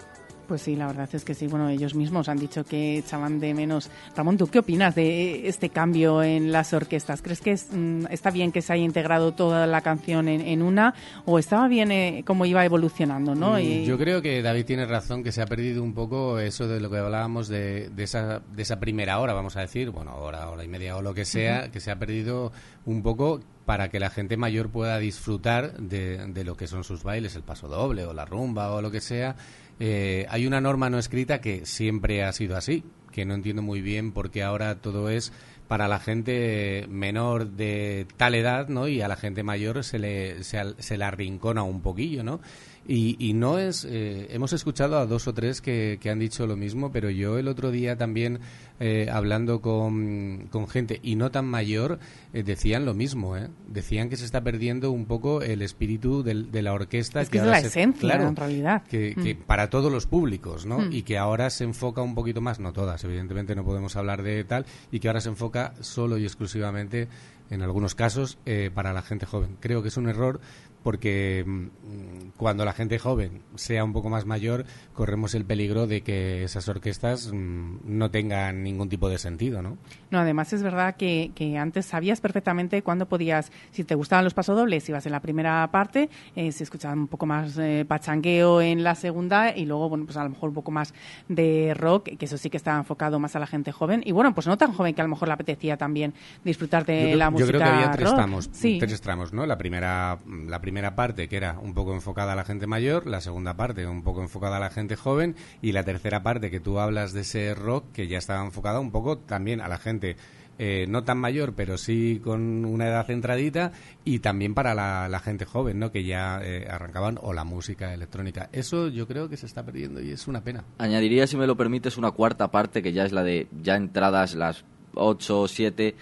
Pues sí, la verdad es que sí. Bueno, ellos mismos han dicho que echaban de menos. Ramón, ¿tú qué opinas de este cambio en las orquestas? ¿Crees que es, mm, está bien que se haya integrado toda la canción en, en una o estaba bien eh, cómo iba evolucionando, no? Mm, Y- Yo creo que David tiene razón, que se ha perdido un poco eso de lo que hablábamos de, de esa, de esa primera hora, vamos a decir, bueno, hora, hora y media o lo que sea, que se ha perdido un poco para que la gente mayor pueda disfrutar de, de lo que son sus bailes, el paso doble o la rumba o lo que sea. Eh, hay una norma no escrita que siempre ha sido así, que no entiendo muy bien porque ahora todo es para la gente menor de tal edad, ¿no? Y a la gente mayor se le, se, se la arrincona un poquillo, ¿no? Y, y no es... eh, hemos escuchado a dos o tres que, que han dicho lo mismo, pero yo el otro día también, eh, hablando con, con gente y no tan mayor, eh, decían lo mismo, ¿eh? Decían que se está perdiendo un poco el espíritu del- de la orquesta. Es que es ahora la se- esencia, claro, en realidad. que, que Mm. para todos los públicos, ¿no? Mm. Y que ahora se enfoca un poquito más, no todas, evidentemente no podemos hablar de tal, y que ahora se enfoca solo y exclusivamente, en algunos casos, eh, para la gente joven. Creo que es un error porque mm, cuando la gente joven sea un poco más mayor, corremos el peligro de que esas orquestas mm, no tengan ningún tipo de sentido, ¿no? No, además es verdad que, que antes sabías perfectamente cuándo podías, si te gustaban los pasodobles, ibas en la primera parte, eh, se escuchaba un poco más eh, pachangueo en la segunda y luego, bueno, pues a lo mejor un poco más de rock, que eso sí que estaba enfocado más a la gente joven. Y bueno, pues no tan joven que a lo mejor le apetecía también disfrutar de yo, la yo música creo que había tres rock. tramos, Sí. tres tramos, ¿no? La primera, la primera parte que era un poco enfocada a la gente mayor, la segunda parte un poco enfocada a la gente joven y la tercera parte que tú hablas de ese rock que ya estaba enfocada un poco también a la gente eh, no tan mayor, pero sí con una edad centradita y también para la, gente joven, ¿no? Que ya eh, arrancaban o la música electrónica. Eso yo creo que se está perdiendo y es una pena. Añadiría, si me lo permites, una cuarta parte que ya es la de ya entradas las 8 o 7,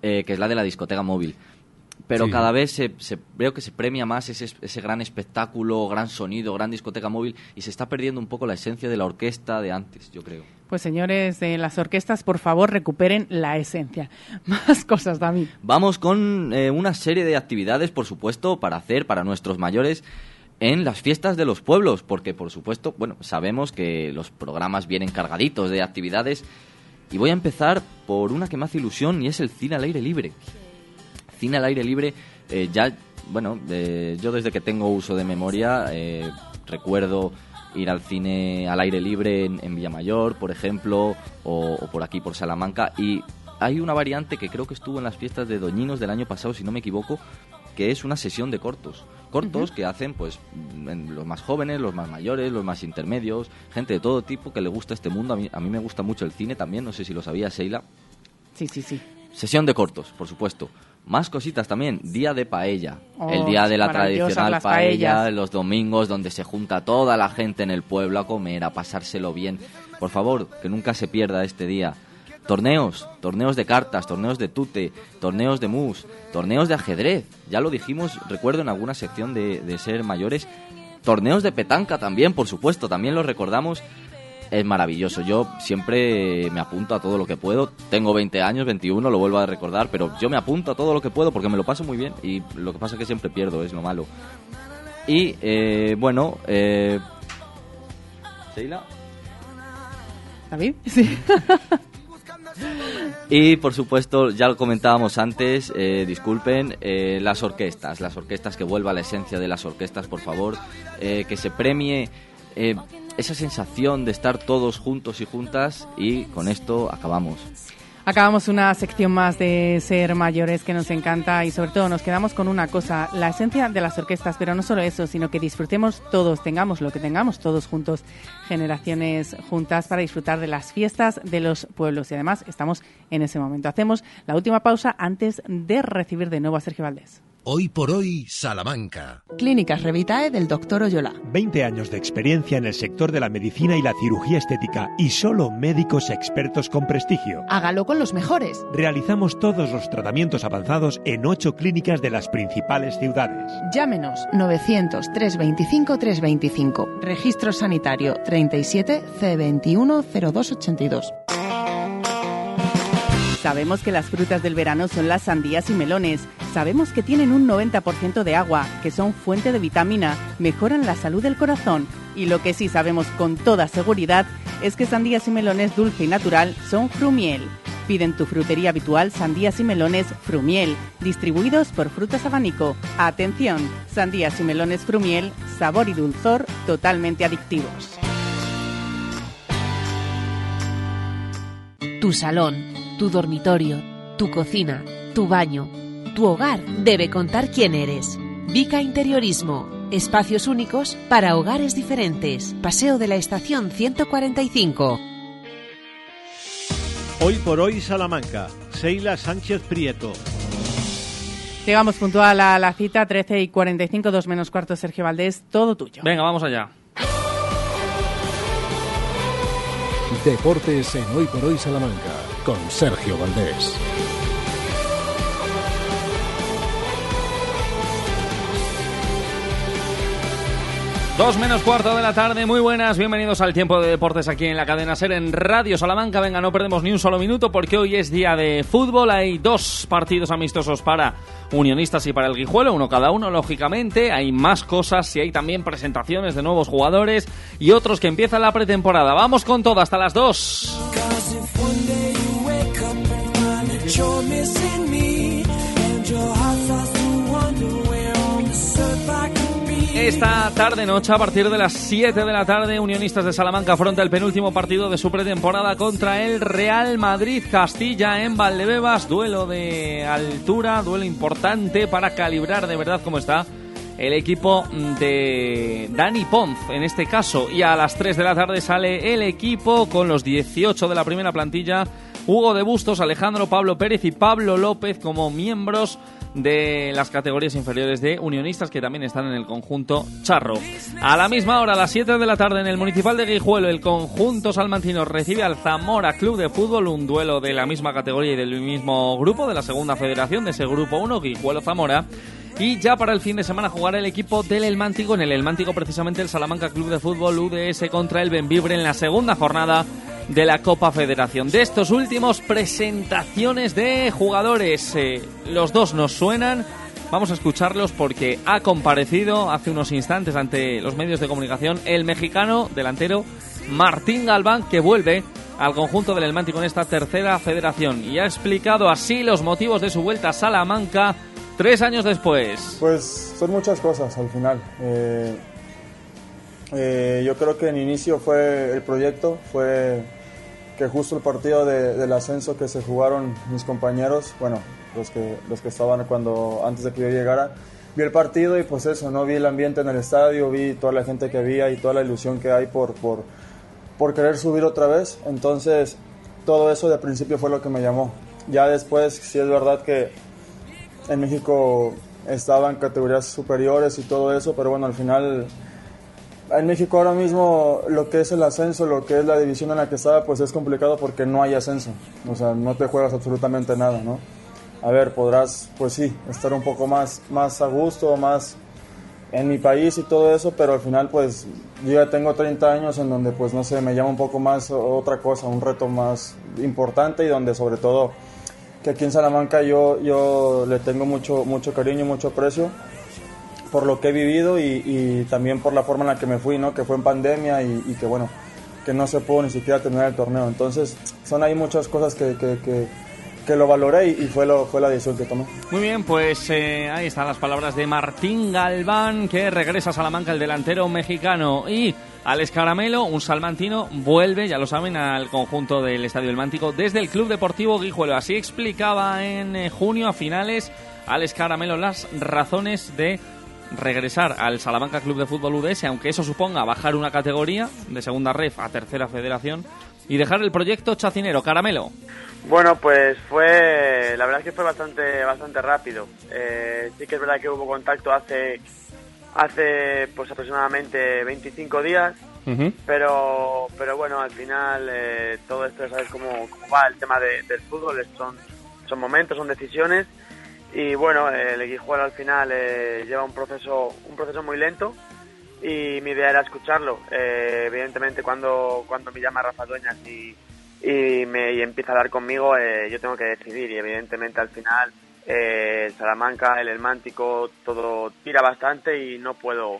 eh, que es la de la discoteca móvil. Pero Sí. cada vez se, se- veo que se premia más ese, ese gran espectáculo, gran sonido, gran discoteca móvil y se está perdiendo un poco la esencia de la orquesta de antes, yo creo. Pues señores de las orquestas, por favor, recuperen la esencia. Más cosas, David. Vamos con eh, una serie de actividades, por supuesto, para hacer para nuestros mayores en las fiestas de los pueblos, porque por supuesto, bueno, sabemos que los programas vienen cargaditos de actividades y voy a empezar por una que me hace ilusión y es el cine al aire libre. Cine al aire libre, eh, ya, bueno, eh, yo desde que tengo uso de memoria eh, recuerdo ir al cine al aire libre en, en Villamayor, por ejemplo, o, o por aquí, por Salamanca, y hay una variante que creo que estuvo en las fiestas de Doñinos del año pasado, si no me equivoco, que es una sesión de cortos. Cortos que hacen, pues, los más jóvenes, los más mayores, los más intermedios, gente de todo tipo que le gusta este mundo. A mí, a mí me gusta mucho el cine también, no sé si lo sabía Sheila. Sí, sí, sí. Sesión de cortos, por supuesto. Más cositas también. Día de paella. Oh, el día de la tradicional paella, paellas. los domingos donde se junta toda la gente en el pueblo a comer, a pasárselo bien. Por favor, que nunca se pierda este día. Torneos, torneos de cartas, torneos de tute, torneos de mus, torneos de ajedrez. Ya lo dijimos, recuerdo en alguna sección de, de ser mayores. Torneos de petanca también, por supuesto, también lo recordamos. Es maravilloso. Yo siempre me apunto a todo lo que puedo. Tengo 20 años, 21, lo vuelvo a recordar, pero yo me apunto a todo lo que puedo porque me lo paso muy bien y lo que pasa es que siempre pierdo, es lo malo. Y eh, bueno, eh. Sí. Y por supuesto, ya lo comentábamos antes, eh, disculpen, eh, las orquestas, las orquestas, que vuelva a la esencia de las orquestas, por favor, eh, que se premie eh, esa sensación de estar todos juntos y juntas y con esto acabamos. Acabamos una sección más de ser mayores que nos encanta y sobre todo nos quedamos con una cosa, la esencia de las orquestas, pero no solo eso, sino que disfrutemos todos, tengamos lo que tengamos todos juntos, generaciones juntas para disfrutar de las fiestas de los pueblos y además estamos en ese momento. Hacemos la última pausa antes de recibir de nuevo a Sergio Valdés. Hoy por hoy, Salamanca. Clínicas Revitae del Dr. Oyola. 20 años de experiencia en el sector de la medicina y la cirugía estética y solo médicos expertos con prestigio. Hágalo con los mejores. Realizamos todos los tratamientos avanzados en ocho clínicas de las principales ciudades. Llámenos 900 325 325. Registro sanitario 37 C21 0282. Sabemos que las frutas del verano son las sandías y melones. Sabemos que tienen un 90% de agua, que son fuente de vitamina, mejoran la salud del corazón. Y lo que sí sabemos con toda seguridad es que sandías y melones dulce y natural son Frumiel. Piden tu frutería habitual sandías y melones Frumiel, distribuidos por Frutas Abanico. Atención, sandías y melones Frumiel, sabor y dulzor totalmente adictivos. Tu salón, tu dormitorio, tu cocina, tu baño, tu hogar debe contar quién eres. Vica Interiorismo. Espacios únicos para hogares diferentes. Paseo de la Estación 145. Hoy por hoy, Salamanca. Seila Sánchez Prieto. Llegamos puntual a la cita, 13 y 45, 2 menos cuarto, Sergio Valdés, todo tuyo. Venga, vamos allá. Deportes en Hoy por Hoy Salamanca con Sergio Valdés. Dos menos cuarto de la tarde, muy buenas, bienvenidos al tiempo de deportes aquí en la cadena SER en Radio Salamanca. Venga, no perdemos ni un solo minuto porque hoy es día de fútbol. Hay dos partidos amistosos para Unionistas y para el Guijuelo, uno cada uno, lógicamente. Hay más cosas y hay también presentaciones de nuevos jugadores y otros que empiezan la pretemporada. Vamos con todo hasta las dos. Esta tarde noche, a partir de las 7 de la tarde, Unionistas de Salamanca afronta el penúltimo partido de su pretemporada contra el Real Madrid Castilla en Valdebebas. Duelo de altura, duelo importante para calibrar de verdad cómo está el equipo de Dani Ponz en este caso. Y a las 3 de la tarde sale el equipo con los 18 de la primera plantilla. Hugo de Bustos, Alejandro Pablo Pérez y Pablo López como miembros de las categorías inferiores de unionistas que también están en el conjunto Charro. A la misma hora, a las 7 de la tarde, en el Municipal de Guijuelo, el conjunto salmantino recibe al Zamora Club de Fútbol, un duelo de la misma categoría y del mismo grupo, de la segunda federación, de ese grupo 1, Guijuelo-Zamora. Y ya para el fin de semana jugará el equipo del El Mántico, en el El Mántico precisamente el Salamanca Club de Fútbol UDS contra el Benvibre en la segunda jornada de la Copa Federación. De estos últimos presentaciones de jugadores, eh, los dos nos suenan. Vamos a escucharlos porque ha comparecido hace unos instantes ante los medios de comunicación el mexicano delantero Martín Galván que vuelve al conjunto del El Mántico en esta tercera federación y ha explicado así los motivos de su vuelta a Salamanca tres años después. Pues son muchas cosas al final. Eh, eh, yo creo que en inicio fue el proyecto, fue que justo el partido de- del ascenso que se jugaron mis compañeros, bueno, los que, los que estaban cuando antes de que yo llegara, vi el partido y pues eso, no vi el ambiente en el estadio, vi toda la gente que había y toda la ilusión que hay por, por, por querer subir otra vez. Entonces, todo eso de principio fue lo que me llamó. Ya después, sí es verdad que en México estaba en categorías superiores y todo eso, pero bueno, al final en México ahora mismo lo que es el ascenso, lo que es la división en la que estaba, pues es complicado porque no hay ascenso. O sea, no te juegas absolutamente nada, ¿no? A ver, podrás, pues sí, estar un poco más, más a gusto, más en mi país y todo eso, pero al final pues yo ya tengo 30 años en donde pues no sé, me llama un poco más otra cosa, un reto más importante y donde sobre todo que aquí en Salamanca yo, yo le tengo mucho, mucho cariño, mucho aprecio por lo que he vivido y, también por la forma en la que me fui, ¿no? Que fue en pandemia y, que bueno, que no se pudo ni siquiera terminar el torneo. Entonces, son ahí muchas cosas que, que, que, que lo valoré y, y fue, lo, fue la decisión que tomé. Muy bien, pues eh, ahí están las palabras de Martín Galván, que regresa a Salamanca, el delantero mexicano. Y Alex Caramelo, un salmantino, vuelve, ya lo saben, al conjunto del Estadio del Mántico desde el Club Deportivo Guijuelo. Así explicaba en eh, junio, a finales, Alex Caramelo las razones de regresar al Salamanca Club de Fútbol UDS, aunque eso suponga bajar una categoría de segunda ref a tercera federación y dejar el proyecto chacinero. Caramelo. Bueno, pues fue, la verdad es que fue bastante, bastante rápido. Eh, sí que es verdad que hubo contacto hace, hace pues aproximadamente 25 días, pero, pero bueno, al final eh, todo esto, sabes cómo, cómo va el tema de- del fútbol, son, son momentos, son decisiones y bueno, el Guijuelo al final eh, lleva un proceso, un proceso muy lento y mi idea era escucharlo. Eh, evidentemente cuando, cuando me llama Rafa Dueñas y, y, me, y empieza a hablar conmigo, eh, yo tengo que decidir y evidentemente al final eh, el Salamanca, el Elmántico, todo tira bastante y no puedo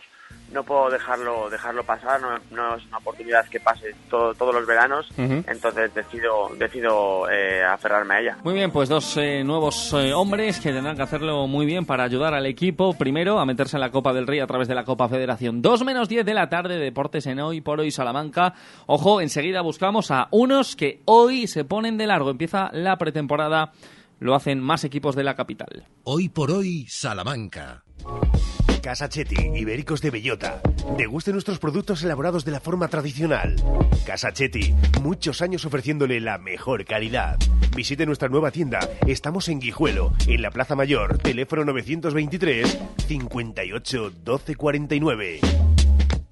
no puedo dejarlo dejarlo pasar, no, no es una oportunidad que pase todo- todos los veranos, entonces decido decido eh, aferrarme a ella. Muy bien, pues dos eh, nuevos eh, hombres que tendrán que hacerlo muy bien para ayudar al equipo, primero, a meterse en la Copa del Rey a través de la Copa Federación. 2 menos 10 de la tarde, Deportes en Hoy por Hoy Salamanca. Ojo, enseguida buscamos a unos que hoy se ponen de largo. Empieza la pretemporada, lo hacen más equipos de la capital. Hoy por hoy, Salamanca. Casa Cheti, Ibéricos de Bellota. Deguste nuestros productos elaborados de la forma tradicional. Casa Cheti, muchos años ofreciéndole la mejor calidad. Visite nuestra nueva tienda. Estamos en Guijuelo, en la Plaza Mayor, teléfono 923 58 12 49.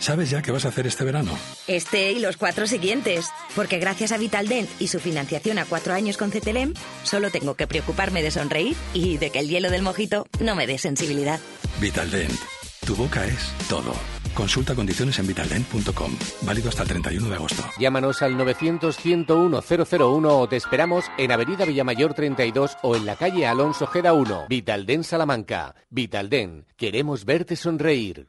¿Sabes ya qué vas a hacer este verano? Este y los cuatro siguientes. Porque gracias a Vitaldent y su financiación a cuatro años con CTLM, solo tengo que preocuparme de sonreír y de que el hielo del mojito no me dé sensibilidad. Vitaldent. Tu boca es todo. Consulta condiciones en vitaldent.com. Válido hasta el 31 de agosto. Llámanos al 900-101-001 o te esperamos en Avenida Villamayor 32 o en la calle Alonso Geda 1. Vitalden Salamanca. Vitalden. Queremos verte sonreír.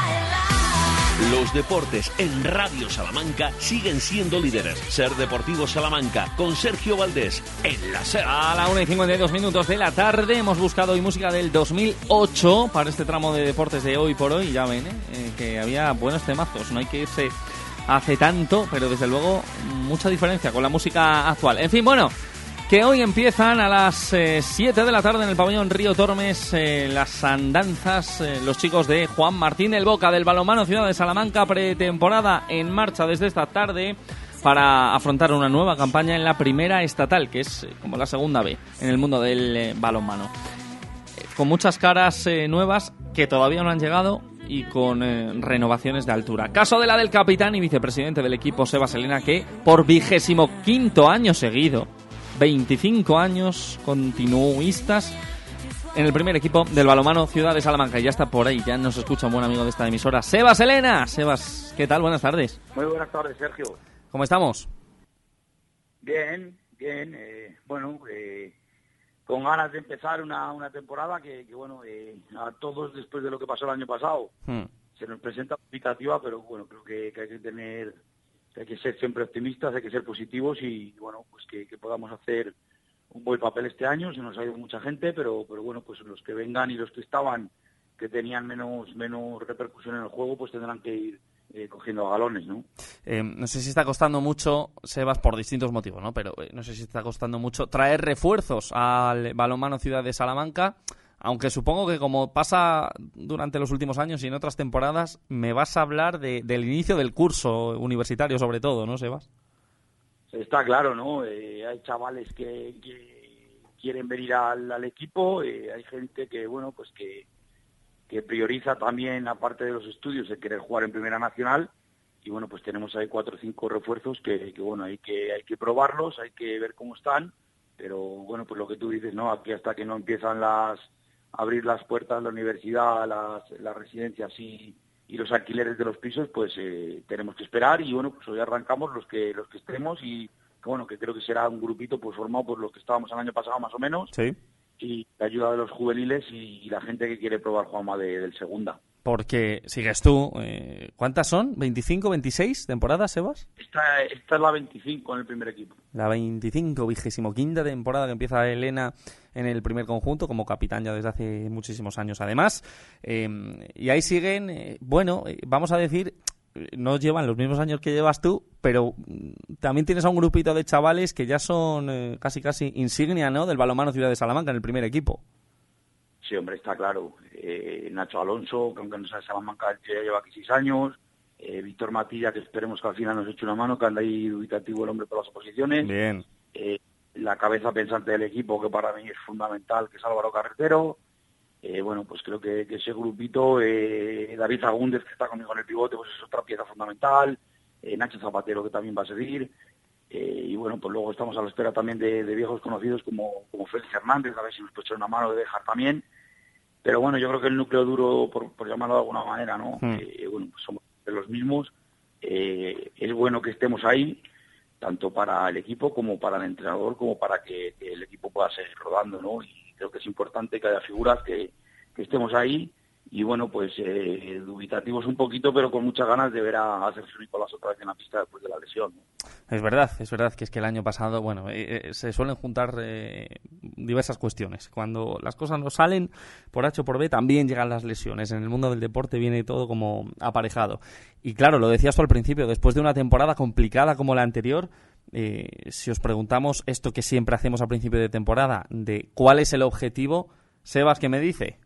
Los deportes en Radio Salamanca siguen siendo líderes. Ser Deportivo Salamanca con Sergio Valdés en la SER. A la 1 y 52 minutos de la tarde hemos buscado hoy música del 2008 para este tramo de deportes de hoy por hoy. Ya ven, ¿eh? Eh, que había buenos temazos. No hay que irse hace tanto, pero desde luego mucha diferencia con la música actual. En fin, bueno, que hoy empiezan a las eh, 7 de la tarde en el pabellón Río Tormes eh, las andanzas, eh, los chicos de Juan Martín del Boca del balonmano Ciudad de Salamanca, pretemporada en marcha desde esta tarde para afrontar una nueva campaña en la primera estatal, que es eh, como la segunda B en el mundo del eh, balonmano. Eh, con muchas caras eh, nuevas que todavía no han llegado y con eh, renovaciones de altura. Caso de la del capitán y vicepresidente del equipo, Sebas Elena, que por vigésimo quinto año seguido 25 años continuistas en el primer equipo del balomano Ciudad de Salamanca. Y ya está por ahí, ya nos escucha un buen amigo de esta emisora, Sebas Elena. Sebas, ¿qué tal? Buenas tardes. Muy buenas tardes, Sergio. ¿Cómo estamos? Bien, bien. eh, bueno, eh, con ganas de empezar una, una temporada que, que, bueno, eh, a todos después de lo que pasó el año pasado Hmm. se nos presenta expectativa, pero bueno, creo que, que hay que tener, hay que ser siempre optimistas, hay que ser positivos y bueno, pues que, que podamos hacer un buen papel este año. Se nos ha ido mucha gente, pero, pero bueno, pues los que vengan y los que estaban, que tenían menos, menos repercusión en el juego, pues tendrán que ir eh, cogiendo galones, ¿no? Eh, no sé si está costando mucho, Sebas, por distintos motivos, ¿no? Pero eh, no sé si está costando mucho traer refuerzos al balonmano Ciudad de Salamanca, aunque supongo que como pasa durante los últimos años y en otras temporadas, me vas a hablar de- del inicio del curso universitario sobre todo, ¿no, Sebas? Está claro, ¿no? Eh, hay chavales que, quieren venir al, equipo, eh, hay gente que, bueno, pues que, prioriza también, aparte de los estudios, el querer jugar en Primera Nacional. Y bueno, pues tenemos ahí cuatro o cinco refuerzos que, que, bueno, hay que, hay que probarlos, hay que ver cómo están. Pero bueno, pues lo que tú dices, ¿no? Aquí hasta que no empiezan las abrir las puertas la universidad, las, las residencias y, y los alquileres de los pisos, pues eh, tenemos que esperar y bueno, pues hoy arrancamos los que los que estemos y que, bueno, que creo que será un grupito pues formado por los que estábamos el año pasado más o menos Sí. y la ayuda de los juveniles y, y la gente que quiere probar Juanma de, del segunda. Porque sigues tú. eh, ¿Cuántas son? ¿25, 26 temporadas, Sebas? Esta, esta es la 25 en el primer equipo. La 25, vigésimo quinta temporada que empieza Elena en el primer conjunto, como capitán ya desde hace muchísimos años además. Eh, y ahí siguen, eh, bueno, eh, vamos a decir, no llevan los mismos años que llevas tú, pero mm, también tienes a un grupito de chavales que ya son eh, casi casi insignia ¿no? del balonmano Ciudad de Salamanca en el primer equipo. Sí, hombre, está claro. Eh, Nacho Alonso, que aunque no sea Salamanca, ya lleva aquí seis años. Eh, Víctor Matilla, que esperemos que al final nos eche una mano, que anda ahí dubitativo el hombre por las oposiciones. Bien. Eh, la cabeza pensante del equipo, que para mí es fundamental, que es Álvaro Carretero. Bueno, pues creo que, que ese grupito, eh, David Agúndez, que está conmigo en el pivote, pues es otra pieza fundamental. Nacho Zapatero, que también va a seguir. Eh, y bueno, pues luego estamos a la espera también de, de viejos conocidos como, como Félix Hernández, a ver si nos puede echar una mano de dejar también. Pero bueno, yo creo que el núcleo duro, por, por llamarlo de alguna manera, ¿no? Hmm. Eh, bueno, pues somos de los mismos. Eh, es bueno que estemos ahí, tanto para el equipo como para el entrenador, como para que, que el equipo pueda seguir rodando, ¿no? Y creo que es importante que haya figuras que, que estemos ahí y bueno, pues eh, dubitativos un poquito, pero con muchas ganas de ver a, a Sergio Nicolás otra vez en la pista después de la lesión. Es verdad, es verdad que es que el año pasado, bueno, eh, eh, se suelen juntar eh, diversas cuestiones. Cuando las cosas no salen por H o por B, también llegan las lesiones. En el mundo del deporte viene todo como aparejado. Y claro, lo decías tú al principio, después de una temporada complicada como la anterior, eh, si os preguntamos esto que siempre hacemos al principio de temporada, de cuál es el objetivo, Sebas, ¿qué me dice?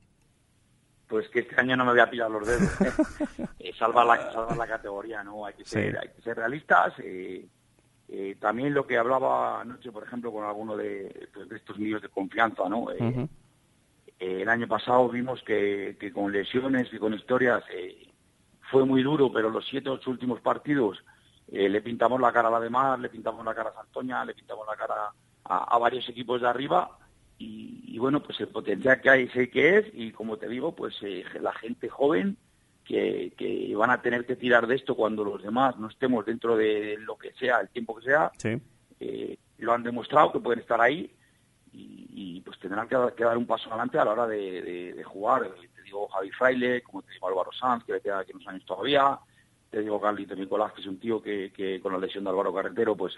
Pues que este año no me voy a pillar los dedos. Eh, salvar, la, salvar la categoría, ¿no? Hay que ser, Sí. hay que ser realistas. eh, eh, también lo que hablaba anoche, por ejemplo, con alguno de, pues, de estos niños de confianza, ¿no? Eh, el año pasado vimos que, que con lesiones y con historias fue muy duro, pero los siete ocho últimos partidos le pintamos la cara a la de Mar, le pintamos la cara a Santoña, le pintamos la cara a, a varios equipos de arriba y, y bueno, pues el potencial que hay sé que es y como te digo, pues eh, la gente joven que, que van a tener que tirar de esto cuando los demás no estemos dentro de lo que sea, el tiempo que sea, Sí. eh, lo han demostrado que pueden estar ahí y, y, pues tendrán que, dar- que dar un paso adelante a la hora de, de- de jugar. Te digo Javi Fraile, como te digo Álvaro Sanz, que le queda aquí unos años todavía. Te digo Carlito Nicolás, que es un tío que, que con la lesión de Álvaro Carretero, pues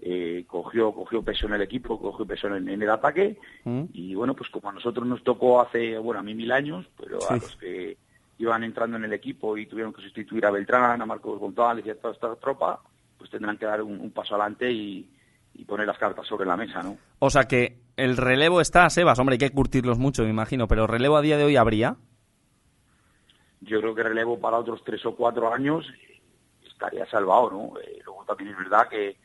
eh, cogió, cogió peso en el equipo, cogió peso en, en el ataque. ¿Mm? Y bueno, pues como a nosotros nos tocó hace, bueno, a mí mil años, pero a los que iban entrando en el equipo y tuvieron que sustituir a Beltrán, a Marcos González y a toda esta tropa, pues tendrán que dar un, un paso adelante y, y poner las cartas sobre la mesa, ¿no? O sea que el relevo está, Sebas, hombre, hay que curtirlos mucho, me imagino, pero relevo a día de hoy habría. Yo creo que relevo para otros tres o cuatro años estaría salvado, ¿no? Eh, luego también es verdad que,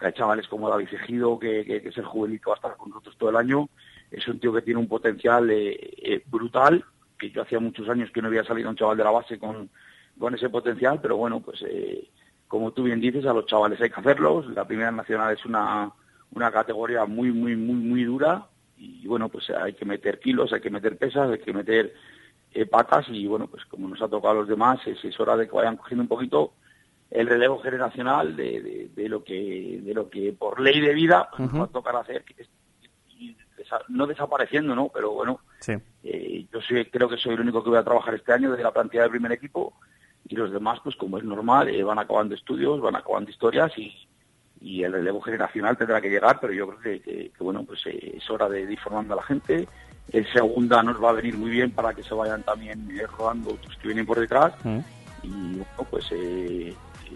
que hay chavales como David Ejido, que, que, que es el juvenil va a estar con nosotros todo el año, es un tío que tiene un potencial eh, eh, brutal, que yo hacía muchos años que no había salido un chaval de la base con, con ese potencial, pero bueno, pues eh, como tú bien dices, a los chavales hay que hacerlos, la primera nacional es una, una categoría muy, muy, muy, muy dura, y bueno, pues hay que meter kilos, hay que meter pesas, hay que meter patas y bueno, pues como nos ha tocado a los demás, es hora de que vayan cogiendo un poquito el relevo generacional de, de- de lo que de lo que por ley de vida pues, nos va a tocar hacer, desa- no desapareciendo, ¿no? Pero bueno, Sí. eh, yo sí creo que soy el único que voy a trabajar este año de la plantilla del primer equipo y los demás, pues como es normal, eh, van acabando estudios, van acabando historias y, y el relevo generacional tendrá que llegar, pero yo creo que, que- que, bueno, pues eh, es hora de ir formando a la gente. El segunda nos va a venir muy bien para que se vayan también rodando otros que vienen por detrás y bueno, pues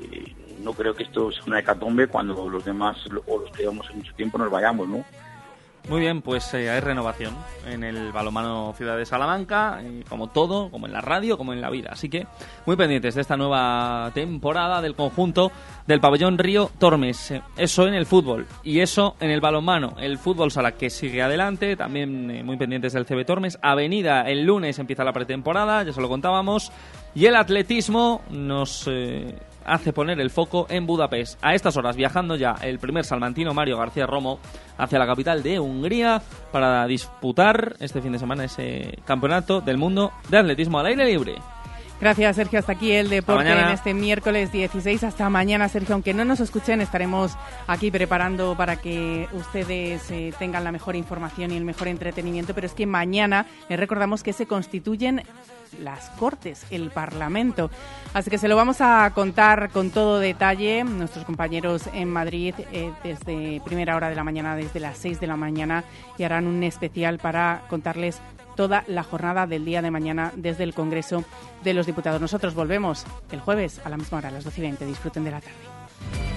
eh, no creo que esto sea una hecatombe cuando los demás o los que llevamos mucho tiempo nos vayamos, ¿no? Muy bien, pues eh, hay renovación en el balomano Ciudad de Salamanca, eh, como todo, como en la radio, como en la vida. Así que muy pendientes de esta nueva temporada del conjunto del pabellón Río Tormes. Eso en el fútbol y eso en el balonmano. El fútbol sala que sigue adelante, también muy pendientes del CB Tormes. Avenida, el lunes empieza la pretemporada, ya se lo contábamos. Y el atletismo nos hace poner el foco en Budapest. A estas horas viajando ya el primer salmantino Mario García Romo hacia la capital de Hungría para disputar este fin de semana ese campeonato del mundo de atletismo al aire libre. Gracias, Sergio. Hasta aquí el deporte en este miércoles 16. Hasta mañana, Sergio. Aunque no nos escuchen, estaremos aquí preparando para que ustedes eh, tengan la mejor información y el mejor entretenimiento. Pero es que mañana les recordamos que se constituyen las Cortes, el Parlamento. Así que se lo vamos a contar con todo detalle. Nuestros compañeros en Madrid eh, desde primera hora de la mañana, desde las 6 de la mañana, y harán un especial para contarles toda la jornada del día de mañana desde el Congreso de los Diputados. Nosotros volvemos el jueves a la misma hora, a las 12 y 20. Disfruten de la tarde.